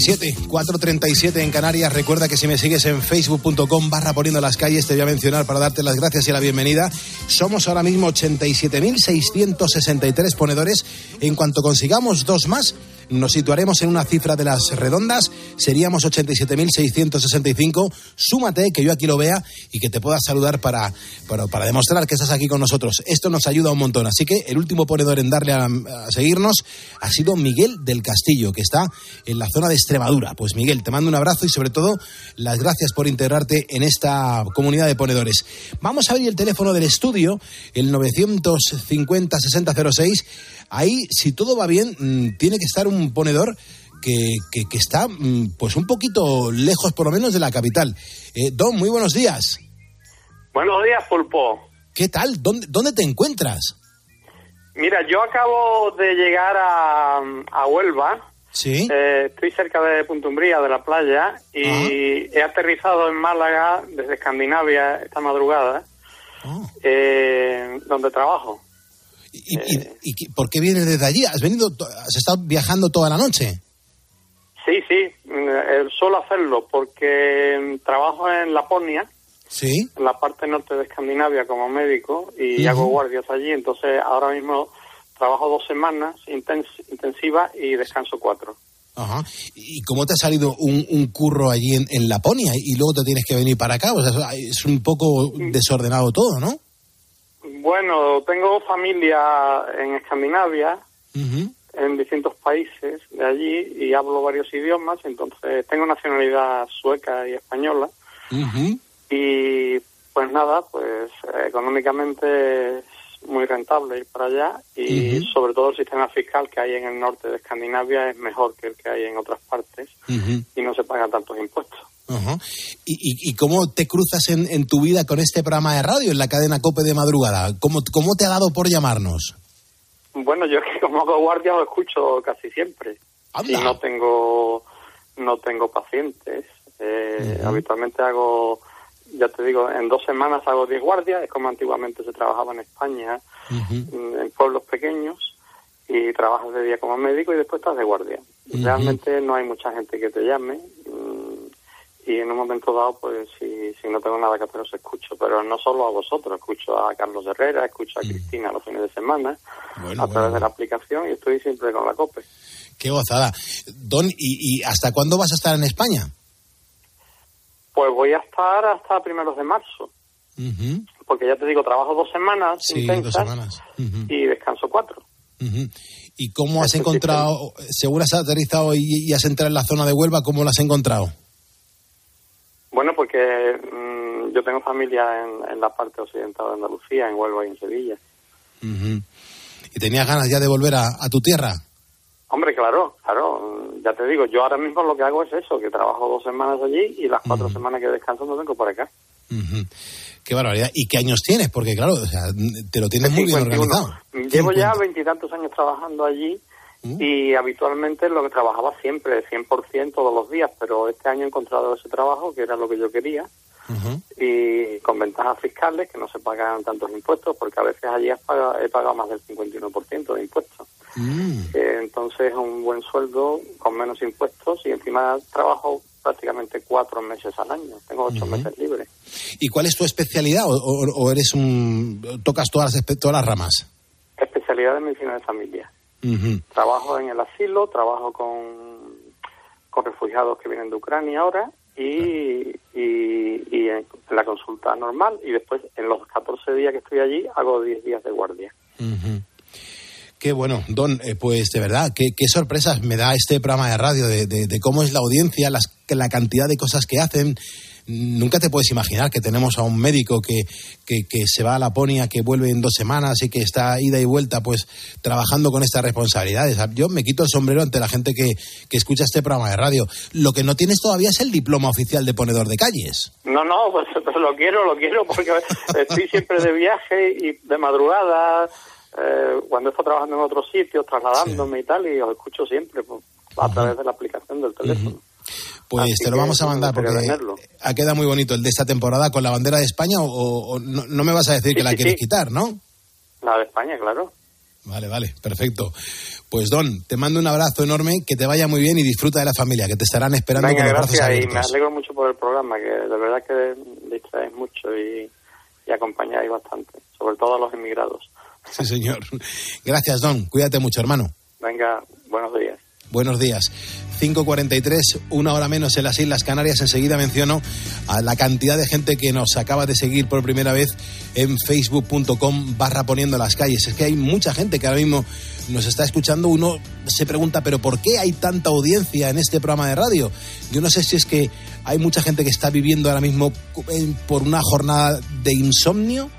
537, 437 en Canarias. Recuerda que si me sigues en facebook.com barra poniendo las calles, te voy a mencionar para darte las gracias y la bienvenida. Somos ahora mismo 87.663 ponedores. En cuanto consigamos dos más, nos situaremos en una cifra de las redondas. Seríamos 87.665. Súmate, que yo aquí lo vea y que te pueda saludar para, para, para demostrar que estás aquí con nosotros. Esto nos ayuda un montón. Así que el último ponedor en darle a, seguirnos ha sido Miguel del Castillo, que está en la zona de Extremadura. Pues Miguel, te mando un abrazo y sobre todo las gracias por integrarte en esta comunidad de ponedores. Vamos a abrir el teléfono del estudio, el 950-6006. Ahí, si todo va bien, mm, tiene que estar un ponedor que, que- que está mm, pues un poquito lejos, por lo menos, de la capital. Eh, Don, muy buenos días. Buenos días, Pulpo. ¿Qué tal? ¿Dónde, dónde te encuentras? Mira, yo acabo de llegar a, a Huelva. Sí. Eh, estoy cerca de Puntumbría, de la playa, y he aterrizado en Málaga desde Escandinavia esta madrugada, eh, donde trabajo. ¿Y, y- y qué- por qué vienes desde allí? ¿Has venido, has estado viajando toda la noche? Sí, sí, mm, eh, suelo hacerlo porque mm, trabajo en Laponia, Sí. en la parte norte de Escandinavia como médico y hago guardias allí, entonces ahora mismo trabajo dos semanas intens- intensivas y descanso cuatro. Ajá. ¿Y cómo te ha salido un, un curro allí en, en Laponia y luego te tienes que venir para acá? O sea, es un poco desordenado todo, ¿no? Bueno, tengo familia en Escandinavia, en distintos países de allí y hablo varios idiomas, entonces tengo nacionalidad sueca y española. Y pues nada, pues económicamente es muy rentable ir para allá y sobre todo el sistema fiscal que hay en el norte de Escandinavia es mejor que el que hay en otras partes y no se pagan tantos impuestos. Ajá. ¿Y, y, y cómo te cruzas en, en tu vida con este programa de radio en la cadena COPE de madrugada? ¿Cómo, cómo te ha dado por llamarnos? Bueno, yo que como hago guardia lo escucho casi siempre. Y no tengo no tengo pacientes. Eh, Habitualmente hago, ya te digo, en dos semanas hago 10 guardias. Es como antiguamente se trabajaba en España, mm, en pueblos pequeños. Y trabajas de día como médico y después estás de guardia. Realmente no hay mucha gente que te llame. Mm, y en un momento dado, pues si, si no tengo nada que hacer, os escucho. Pero no solo a vosotros, escucho a Carlos Herrera, escucho a Cristina los fines de semana, Bueno, a través de la aplicación y estoy siempre con la COPE. Qué gozada. Don, ¿y, y hasta cuándo vas a estar en España? Pues voy a estar hasta primeros de marzo, porque ya te digo, trabajo dos semanas Sí, dos y descanso cuatro. ¿Y cómo has encontrado, según has aterrizado y, y has entrado en la zona de Huelva, cómo lo has encontrado? Bueno, porque mm, yo tengo familia en, en la parte occidental de Andalucía, en Huelva y en Sevilla. Ujú. ¿Y tenías ganas ya de volver a, a tu tierra? Hombre, claro, claro, ya te digo, yo ahora mismo lo que hago es eso, que trabajo dos semanas allí y las cuatro semanas que descanso no vengo por acá. Qué barbaridad. ¿Y qué años tienes? Porque claro, o sea, te lo tienes muy bien 51. organizado. Llevo ya veintitantos años trabajando allí Mm. y habitualmente lo que trabajaba siempre, 100% todos los días, pero este año he encontrado ese trabajo que era lo que yo quería y con ventajas fiscales que no se pagan tantos impuestos porque a veces allí he pagado más del 51% de impuestos. Mm. Eh, entonces un buen sueldo con menos impuestos y encima trabajo prácticamente cuatro meses al año. Tengo ocho meses libres. ¿Y cuál es tu especialidad? ¿O, o- o eres un. tocas todas las, espe- todas las ramas? Especialidad de medicina de familia. Trabajo en el asilo, trabajo con, con refugiados que vienen de Ucrania ahora y, y, y en la consulta normal y después en los 14 días que estoy allí hago 10 días de guardia. Ujú. Qué bueno, Don, eh, pues de verdad, qué, qué sorpresas me da este programa de radio de, de- de cómo es la audiencia, las, la cantidad de cosas que hacen. Nunca te puedes imaginar que tenemos a un médico que, que, que se va a Laponia, que vuelve en dos semanas y que está ida y vuelta, pues trabajando con estas responsabilidades. Yo me quito el sombrero ante la gente que, que escucha este programa de radio. Lo que no tienes todavía es el diploma oficial de ponedor de calles. No, no, pues, pues lo quiero, lo quiero porque estoy siempre de viaje y de madrugada, eh, cuando estoy trabajando en otros sitios, trasladándome y tal, y os escucho siempre pues, a través de la aplicación del teléfono. Pues Así te lo vamos a mandar porque ha quedado muy bonito el de esta temporada con la bandera de España o, o no, no me vas a decir Sí, que la sí, quieres sí. quitar, ¿no? La de España, claro. Vale, vale, perfecto. Pues Don, te mando un abrazo enorme, que te vaya muy bien y disfruta de la familia, que te estarán esperando Venga, con los brazos gracias y me abiertos. alegro mucho por el programa, que de verdad que distraéis mucho y, y acompañáis bastante, sobre todo a los emigrados. Sí, señor. Gracias, Don. Cuídate mucho, hermano. Venga, buenos días. Buenos días. 5.43, una hora menos en las Islas Canarias. Enseguida menciono a la cantidad de gente que nos acaba de seguir por primera vez en facebook.com barra poniendo las calles. Es que hay mucha gente que ahora mismo nos está escuchando. Uno se pregunta, ¿pero por qué hay tanta audiencia en este programa de radio? Yo no sé si es que hay mucha gente que está viviendo ahora mismo por una jornada de insomnio.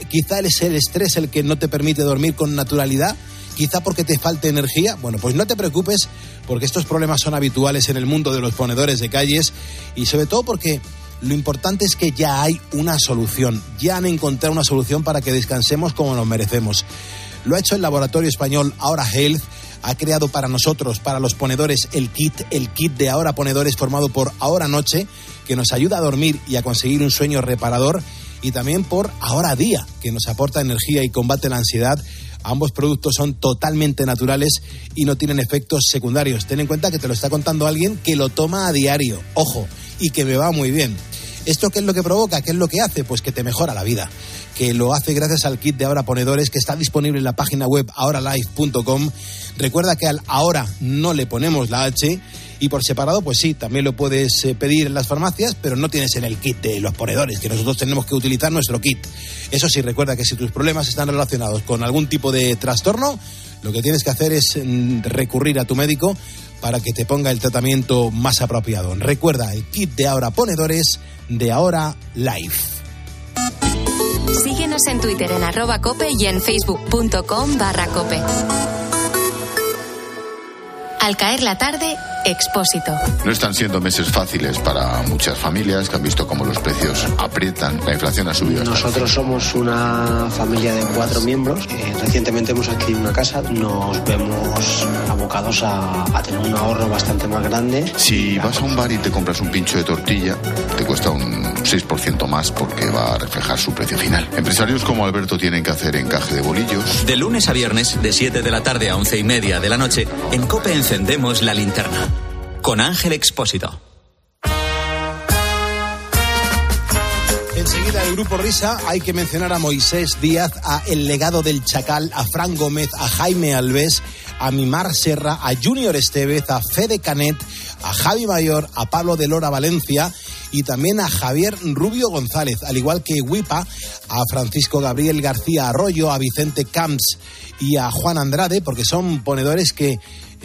Eh, Quizá es el estrés el que no te permite dormir con naturalidad quizá porque te falte energía. Bueno, pues no te preocupes, porque estos problemas son habituales en el mundo de los ponedores de calles y sobre todo porque lo importante es que ya hay una solución, ya han encontrado una solución para que descansemos como nos merecemos. Lo ha hecho el laboratorio español Ahora Health, ha creado para nosotros, para los ponedores, el kit, el kit de Ahora Ponedores formado por Ahora Noche, que nos ayuda a dormir y a conseguir un sueño reparador, y también por Ahora Día, que nos aporta energía y combate la ansiedad Ambos productos son totalmente naturales y no tienen efectos secundarios. Ten en cuenta que te lo está contando alguien que lo toma a diario, ojo, y que me va muy bien. ¿Esto qué es lo que provoca? ¿Qué es lo que hace? Pues que te mejora la vida. Que lo hace gracias al kit de ahora ponedores que está disponible en la página web ahoralife.com. Recuerda que al ahora no le ponemos la H y por separado, pues sí, también lo puedes eh, pedir en las farmacias, pero no tienes en el kit de los ponedores, que nosotros tenemos que utilizar nuestro kit. Eso sí, recuerda que si tus problemas están relacionados con algún tipo de trastorno, lo que tienes que hacer es mm, recurrir a tu médico para que te ponga el tratamiento más apropiado. Recuerda el kit de ahora ponedores de ahora life. Síguenos en Twitter en arroba cope y en facebook.com barra cope. Al caer la tarde, Expósito. No están siendo meses fáciles para muchas familias que han visto cómo los precios aprietan, la inflación ha subido. Nosotros somos una familia de cuatro miembros. Eh, recientemente hemos adquirido una casa. Nos vemos abocados a, a tener un ahorro bastante más grande. Si vas a un bar y te compras un pincho de tortilla, te cuesta un 6% más porque va a reflejar su precio final. Empresarios como Alberto tienen que hacer encaje de bolillos. De lunes a viernes, de 7 de la tarde a 11 y media de la noche, en Cope encendemos la linterna. Con Ángel Expósito. Enseguida el grupo Risa hay que mencionar a Moisés Díaz, a El Legado del Chacal, a Fran Gómez, a Jaime Alves, a Mimar Serra, a Junior Estevez, a Fede Canet, a Javi Mayor, a Pablo de Lora Valencia y también a Javier Rubio González, al igual que Huipa, a Francisco Gabriel García Arroyo, a Vicente Camps y a Juan Andrade, porque son ponedores que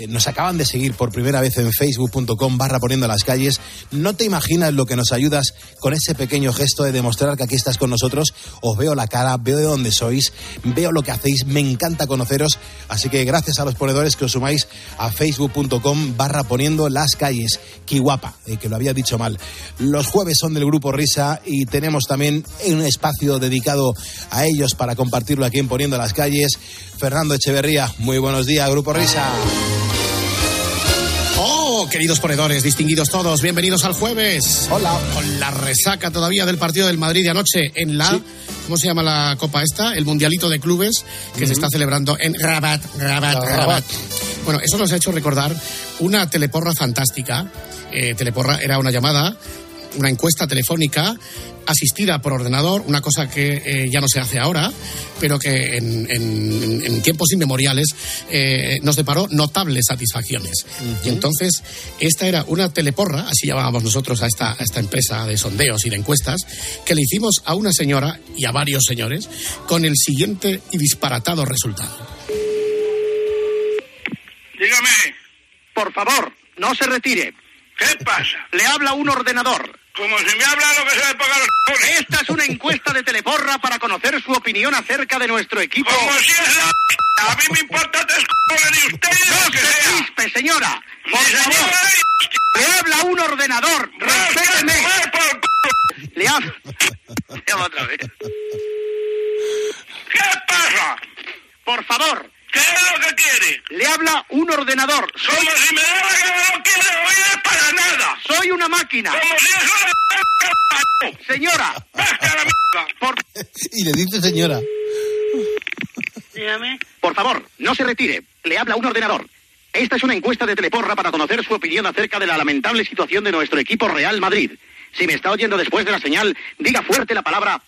nos acaban de seguir por primera vez en facebook.com barra poniendo las calles. No te imaginas lo que nos ayudas con ese pequeño gesto de demostrar que aquí estás con nosotros. Os veo la cara, veo de dónde sois, veo lo que hacéis, me encanta conoceros. Así que gracias a los ponedores que os sumáis a facebook.com barra poniendo las calles. Qué guapa, eh, que lo había dicho mal. Los jueves son del grupo Risa y tenemos también un espacio dedicado a ellos para compartirlo aquí en Poniendo las calles. Fernando Echeverría, muy buenos días, grupo Risa. Oh, queridos ponedores, distinguidos todos, bienvenidos al jueves. Hola. Con la resaca todavía del partido del Madrid de anoche en la. ¿Cómo se llama la copa esta? El Mundialito de Clubes que se está celebrando en Rabat, Rabat, Rabat. Rabat. Bueno, eso nos ha hecho recordar una teleporra fantástica. Eh, teleporra era una llamada, una encuesta telefónica asistida por ordenador, una cosa que eh, ya no se hace ahora, pero que en, en- en tiempos inmemoriales eh, nos deparó notables satisfacciones. Y entonces, esta era una teleporra, así llamábamos nosotros a esta, a esta empresa de sondeos y de encuestas, que le hicimos a una señora y a varios señores con el siguiente y disparatado resultado. Dígame. Por favor, no se retire. ¿Qué pasa? Le habla un ordenador. Como si me habla lo que se le paga los. Esta es una encuesta de teleporra para conocer su opinión acerca de nuestro equipo. Como si es la... A mí me importa tres de usted y de lo que se sea. crispe, señora. Por señora, favor. ni Le habla un ordenador. Respéteme. Le habla... Le habla otra vez. ¿Qué pasa? Por favor. ¿Qué es lo que quiere? Le habla un ordenador. Soy... Como si me da la gana no quiere oír para nada. Soy una máquina. Como si es una... Señora. La mierda. Por... Y le dice señora. Dígame. Por favor, no se retire. Le habla un ordenador. Esta es una encuesta de Teleporra para conocer su opinión acerca de la lamentable situación de nuestro equipo Real Madrid. Si me está oyendo después de la señal, diga fuerte la palabra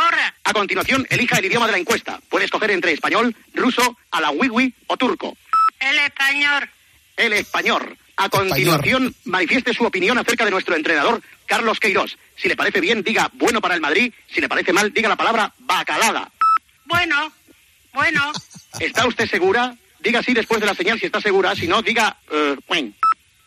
porra. A continuación, elija el idioma de la encuesta. Puede escoger entre español, ruso, alawiwi o turco. El español. El español. A continuación, manifieste su opinión acerca de nuestro entrenador, Carlos Queiroz. Si le parece bien, diga bueno para el Madrid. Si le parece mal, diga la palabra bacalada. Bueno, bueno. ¿Está usted segura? Diga sí después de la señal si está segura. Si no, diga... eh, bueno.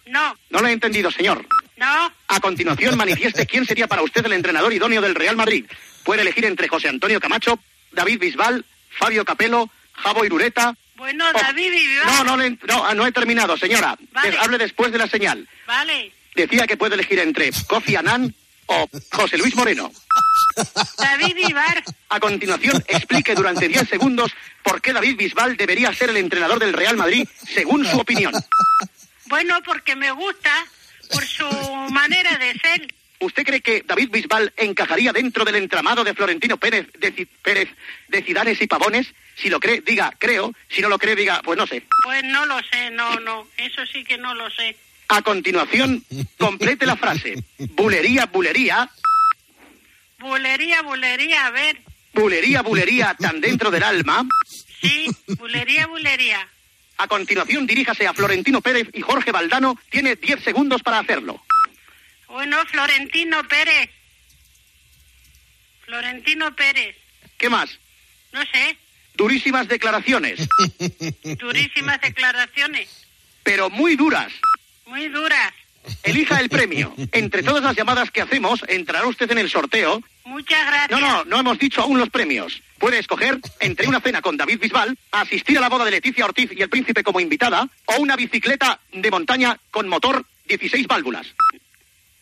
No, No lo he entendido, señor. no. A continuación, manifieste quién sería para usted el entrenador idóneo del Real Madrid. Puede elegir entre José Antonio Camacho, David Bisbal, Fabio Capello, Javo Irureta. Bueno, David Bisbal. No, no, no, no he terminado, señora. Vale. Hable después de la señal. Vale. Decía que puede elegir entre Kofi Annan o José Luis Moreno. David Ibar. A continuación, explique durante 10 segundos por qué David Bisbal debería ser el entrenador del Real Madrid, según su opinión. Bueno, porque me gusta por su manera de ser. ¿Usted cree que David Bisbal encajaría dentro del entramado de Florentino Pérez de, Pérez de Cidanes y Pavones? Si lo cree, diga creo. Si no lo cree, diga pues no sé. Pues no lo sé, no, no. Eso sí que no lo sé. A continuación, complete la frase. Bulería, bulería, Bulería, bulería, a ver. bulería, bulería, tan dentro del alma. Sí, bulería, bulería. A continuación, diríjase a Florentino Pérez y Jorge Valdano. Tiene 10 segundos para hacerlo. Bueno, Florentino Pérez. Florentino Pérez. ¿Qué más? No sé, Durísimas declaraciones, durísimas declaraciones. pero muy duras. Muy duras. Elija el premio. Entre todas las llamadas que hacemos, entrará usted en el sorteo. Muchas gracias. No, no, no hemos dicho aún los premios. Puede escoger entre una cena con David Bisbal, asistir a la boda de Leticia Ortiz y el príncipe como invitada, o una bicicleta de montaña con motor 16 válvulas.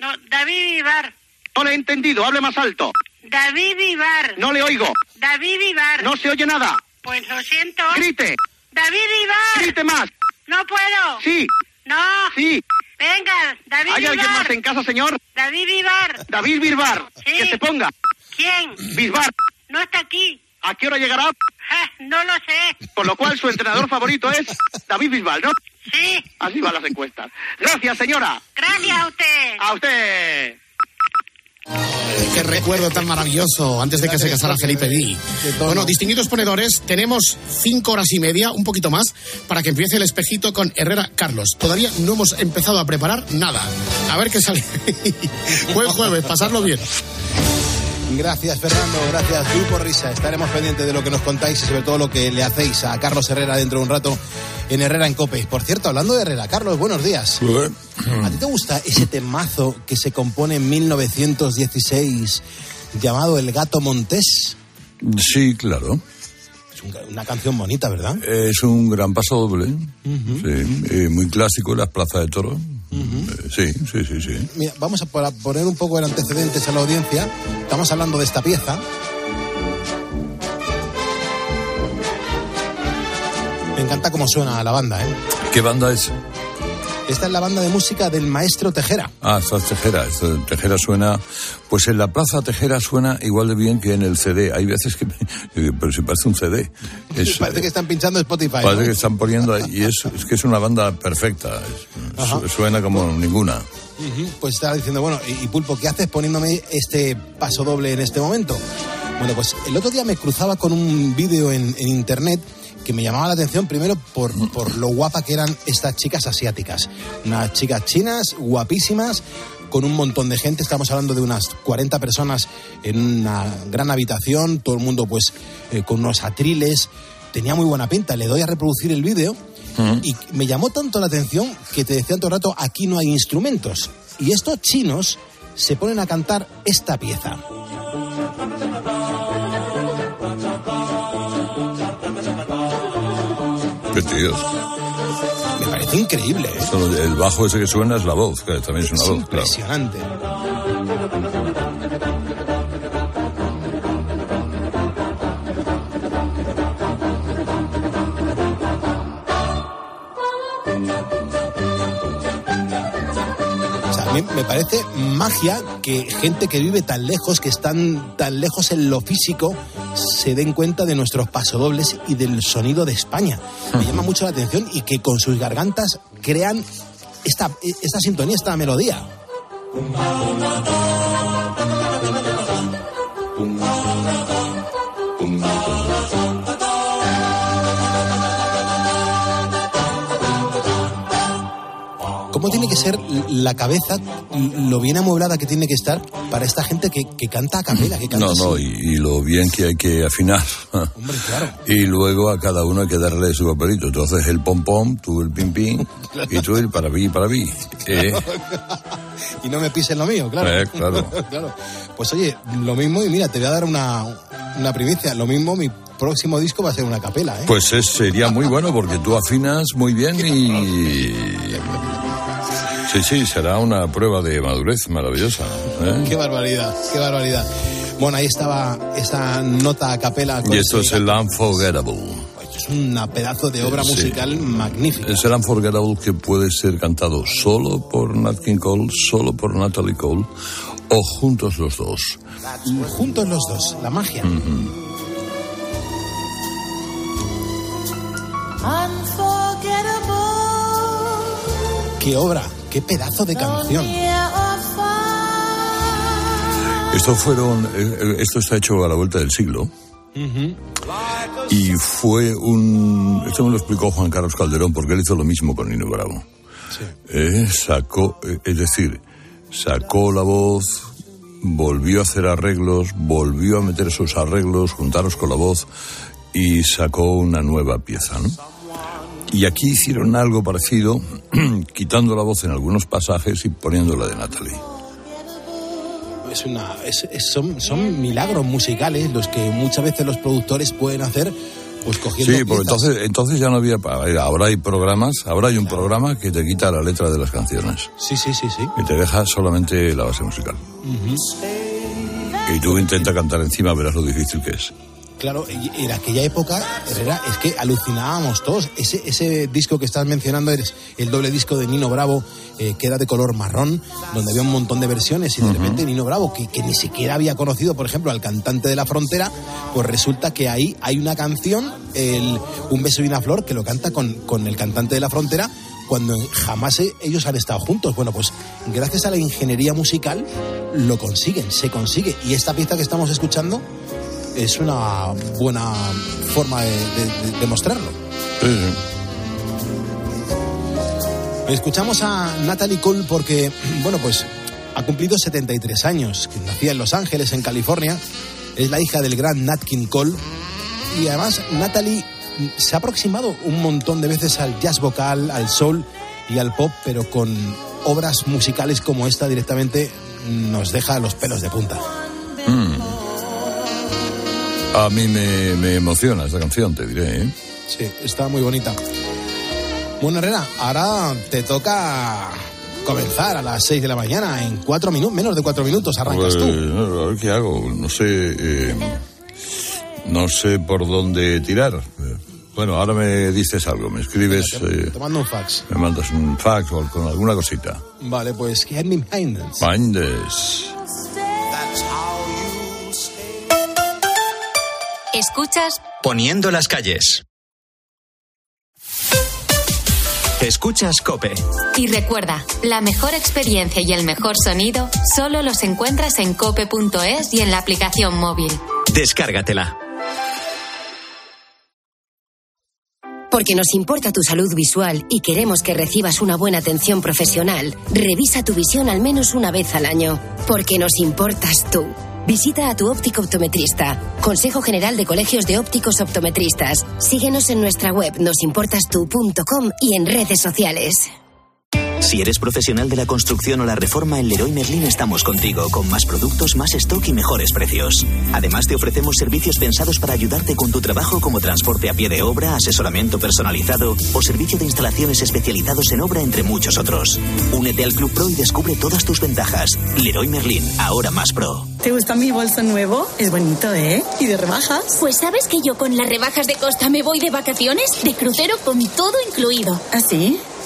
No, David Vivar. No le he entendido, hable más alto. David Vivar. No le oigo. David Vivar. No se oye nada. Pues lo siento. Grite. David Vivar. Grite más. No puedo. Sí. No. Sí. Venga, David ¿Hay Vivar. alguien más en casa, señor? David Vivar. David Bisbar. Sí. Que se ponga. ¿Quién? Bisbar. No está aquí. ¿A qué hora llegará? Ja, no lo sé. Por lo cual su entrenador favorito es David Bisbal, ¿no? Sí. Así van las encuestas. Gracias, señora. Gracias a usted. A usted. Qué recuerdo tan maravilloso antes de que se casara Felipe Di. Bueno, distinguidos ponedores, tenemos cinco horas y media, un poquito más, para que empiece el espejito con Herrera Carlos. Todavía no hemos empezado a preparar nada. A ver qué sale. Buen jueves, pasarlo bien. Gracias, Fernando. Gracias, Grupo Risa. Estaremos pendientes de lo que nos contáis y sobre todo lo que le hacéis a Carlos Herrera dentro de un rato en Herrera en Cope. Por cierto, hablando de Herrera, Carlos, buenos días. ¿A ti te gusta ese temazo que se compone en 1916 llamado El Gato Montés? Sí, claro. Es un- una canción bonita, ¿verdad? Es un gran paso doble. Sí, eh, muy clásico en las plazas de toros. Eh, Sí, sí, sí, sí. Mira, vamos a poner un poco de antecedentes a la audiencia. Estamos hablando de esta pieza. Me encanta cómo suena la banda, ¿eh? ¿Qué banda es? Esta es la banda de música del maestro Tejera. Ah, esta es Tejera. Esta Tejera suena. Pues en la plaza Tejera suena igual de bien que en el CD. Hay veces que. digo, Pero si parece un CD. Es, Parece que están pinchando Spotify. ¿no? parece que están poniendo ahí. Y es, es que es una banda perfecta. Es- suena como ninguna. Pues estaba diciendo, bueno, y, y Pulpo, ¿qué haces poniéndome este paso doble en este momento? Bueno, pues el otro día me cruzaba con un vídeo en, en internet que me llamaba la atención primero por, por lo guapa que eran estas chicas asiáticas. Unas chicas chinas, guapísimas, con un montón de gente. Estamos hablando de unas 40 personas en una gran habitación, todo el mundo pues eh, con unos atriles. Tenía muy buena pinta. Le doy a reproducir el vídeo y me llamó tanto la atención que te decía todo el rato, aquí no hay instrumentos. Y estos chinos se ponen a cantar esta pieza. Me parece increíble, ¿eh? Solo el bajo ese que suena es la voz, que también es una Es voz, claro. impresionante. O sea, a mí me parece magia que gente que vive tan lejos, que están tan lejos en lo físico, se den cuenta de nuestros pasodobles y del sonido de España. Me llama mucho la atención y que con sus gargantas crean esta, esta sintonía, esta melodía. Tiene que ser la cabeza, lo bien amueblada que tiene que estar para esta gente que, que canta a capela, que canta No, no, y, y lo bien que hay que afinar. Hombre, claro. Y luego a cada uno hay que darle su papelito. Entonces el pom pom, tú el pim pim, y tú el para mí, para mí. Eh, y no me pisen lo mío, claro. Eh, claro. Claro. Pues oye, lo mismo, y mira, te voy a dar una, una primicia. Lo mismo, mi próximo disco va a ser una capela, ¿eh? pues es- sería muy bueno porque tú afinas muy bien y... Sí, sí, será una prueba de madurez maravillosa. ¿eh? Qué barbaridad, qué barbaridad. Bueno, ahí estaba esa nota a capela. con Y esto es el Unforgettable. Es un pedazo de obra Sí. musical magnífica. Es el Unforgettable que puede ser cantado solo por Nat King Cole, solo por Natalie Cole o juntos los dos. Juntos los dos, la magia. Qué obra, qué pedazo de canción. Esto fueron, eh, eh, esto está hecho a la vuelta del siglo y fue un, esto me lo explicó Juan Carlos Calderón porque él hizo lo mismo con Nino Bravo. Eh, sacó, eh, es decir, sacó la voz, volvió a hacer arreglos, volvió a meter esos arreglos, juntarlos con la voz y sacó una nueva pieza, ¿no? Y aquí hicieron algo parecido, quitando la voz en algunos pasajes y poniéndola de Natalie. Es una, es- es- son, son milagros musicales los que muchas veces los productores pueden hacer, pues cogiendo. Sí, porque entonces, entonces ya no había. Ahora hay programas, ahora hay un programa que te quita la letra de las canciones. Sí, sí, sí, sí. Que te deja solamente la base musical. Y tú intenta cantar encima, verás lo difícil que es. Claro, en aquella época, Herrera, es que alucinábamos todos. Ese, ese disco que estás mencionando es el doble disco de Nino Bravo, eh, que era de color marrón, donde había un montón de versiones y de repente Nino Bravo, que, que ni siquiera había conocido, por ejemplo, al cantante de La Frontera, pues resulta que ahí hay una canción, el Un beso y una flor, que lo canta con, con el cantante de La Frontera, cuando jamás eh, ellos han estado juntos. Bueno, pues gracias a la ingeniería musical lo consiguen, se consigue. Y esta pieza que estamos escuchando es una buena forma de, de- de demostrarlo. Escuchamos a Natalie Cole porque, bueno, pues ha cumplido 73 años, que nacía en Los Ángeles, en California. Es la hija del gran Nat King Cole. Y además, Natalie se ha aproximado un montón de veces al jazz vocal, al soul y al pop, pero con obras musicales como esta directamente nos deja los pelos de punta. Mm. A mí me, me emociona esta canción, te diré. ¿eh? Sí, está muy bonita. Bueno, Herrera, ahora te toca comenzar a las 6 de la mañana. En cuatro minutos, menos de cuatro minutos arrancas Pues, tú. a ver qué hago. No sé. eh, no sé por dónde tirar. Bueno, ahora me dices algo, me escribes, Te, eh, te mando un fax. me mandas un fax o con alguna cosita. Vale, pues Get Me Behind Us. Mindes. Escuchas Poniendo las calles. Escuchas Cope. y recuerda, la mejor experiencia y el mejor sonido solo los encuentras en cope.es y en la aplicación móvil. Descárgatela. Porque nos importa tu salud visual y queremos que recibas una buena atención profesional, revisa tu visión al menos una vez al año. Porque nos importas tú. Visita a tu óptico optometrista. Consejo General de Colegios de Ópticos Optometristas. Síguenos en nuestra web nosimportastu.com y en redes sociales. Si eres profesional de la construcción o la reforma, en Leroy Merlin estamos contigo, con más productos, más stock y mejores precios. Además, te ofrecemos servicios pensados para ayudarte con tu trabajo, como transporte a pie de obra, asesoramiento personalizado o servicio de instalaciones especializados en obra, entre muchos otros. Únete al Club Pro y descubre todas tus ventajas. Leroy Merlin, ahora más pro. ¿Te gusta mi bolso nuevo? Es bonito, ¿eh? ¿Y de rebajas? Pues sabes que yo con las rebajas de Costa me voy de vacaciones, de crucero con todo incluido. ¿Ah, sí?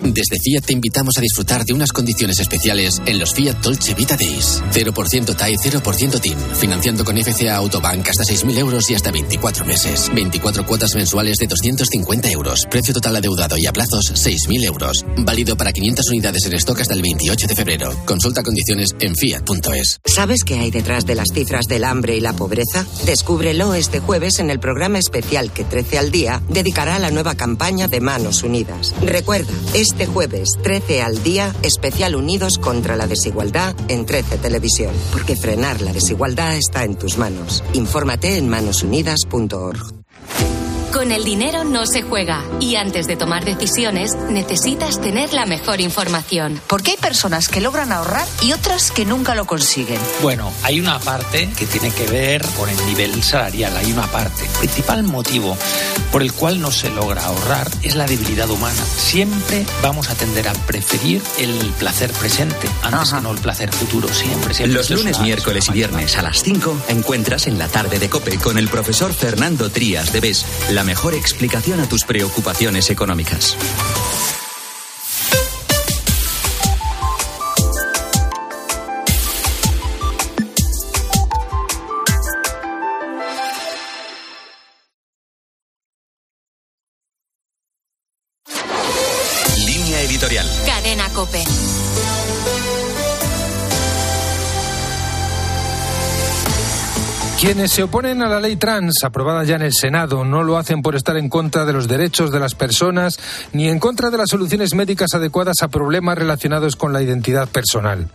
Desde Fiat te invitamos a disfrutar de unas condiciones especiales en los Fiat Dolce Vita Days. 0% TAE, 0% TIN. Financiando con FCA Autobank hasta 6.000 euros y hasta 24 meses. 24 cuotas mensuales de 250 euros. Precio total adeudado y a plazos 6.000 euros. Válido para 500 unidades en stock hasta el 28 de febrero. Consulta condiciones en fiat.es. ¿Sabes qué hay detrás de las cifras del hambre y la pobreza? Descúbrelo este jueves en el programa especial que 13 al día dedicará a la nueva campaña de Manos Unidas. Recuerda, este jueves 13 al día, especial Unidos contra la desigualdad en 13 Televisión. Porque frenar la desigualdad está en tus manos. Infórmate en manosunidas.org. Con el dinero no se juega y antes de tomar decisiones necesitas tener la mejor información. Porque hay personas que logran ahorrar y otras que nunca lo consiguen. Bueno, hay una parte que tiene que ver con el nivel salarial, hay una parte. El principal motivo por el cual no se logra ahorrar es la debilidad humana. Siempre vamos a tender a preferir el placer presente antes que no el placer futuro, siempre. siempre. Los lunes, miércoles y viernes a las 5 encuentras en la tarde de Cope con el profesor Fernando Trías de BES la mejor explicación a tus preocupaciones económicas. Quienes se oponen a la ley trans, aprobada ya en el Senado, no lo hacen por estar en contra de los derechos de las personas ni en contra de las soluciones médicas adecuadas a problemas relacionados con la identidad personal.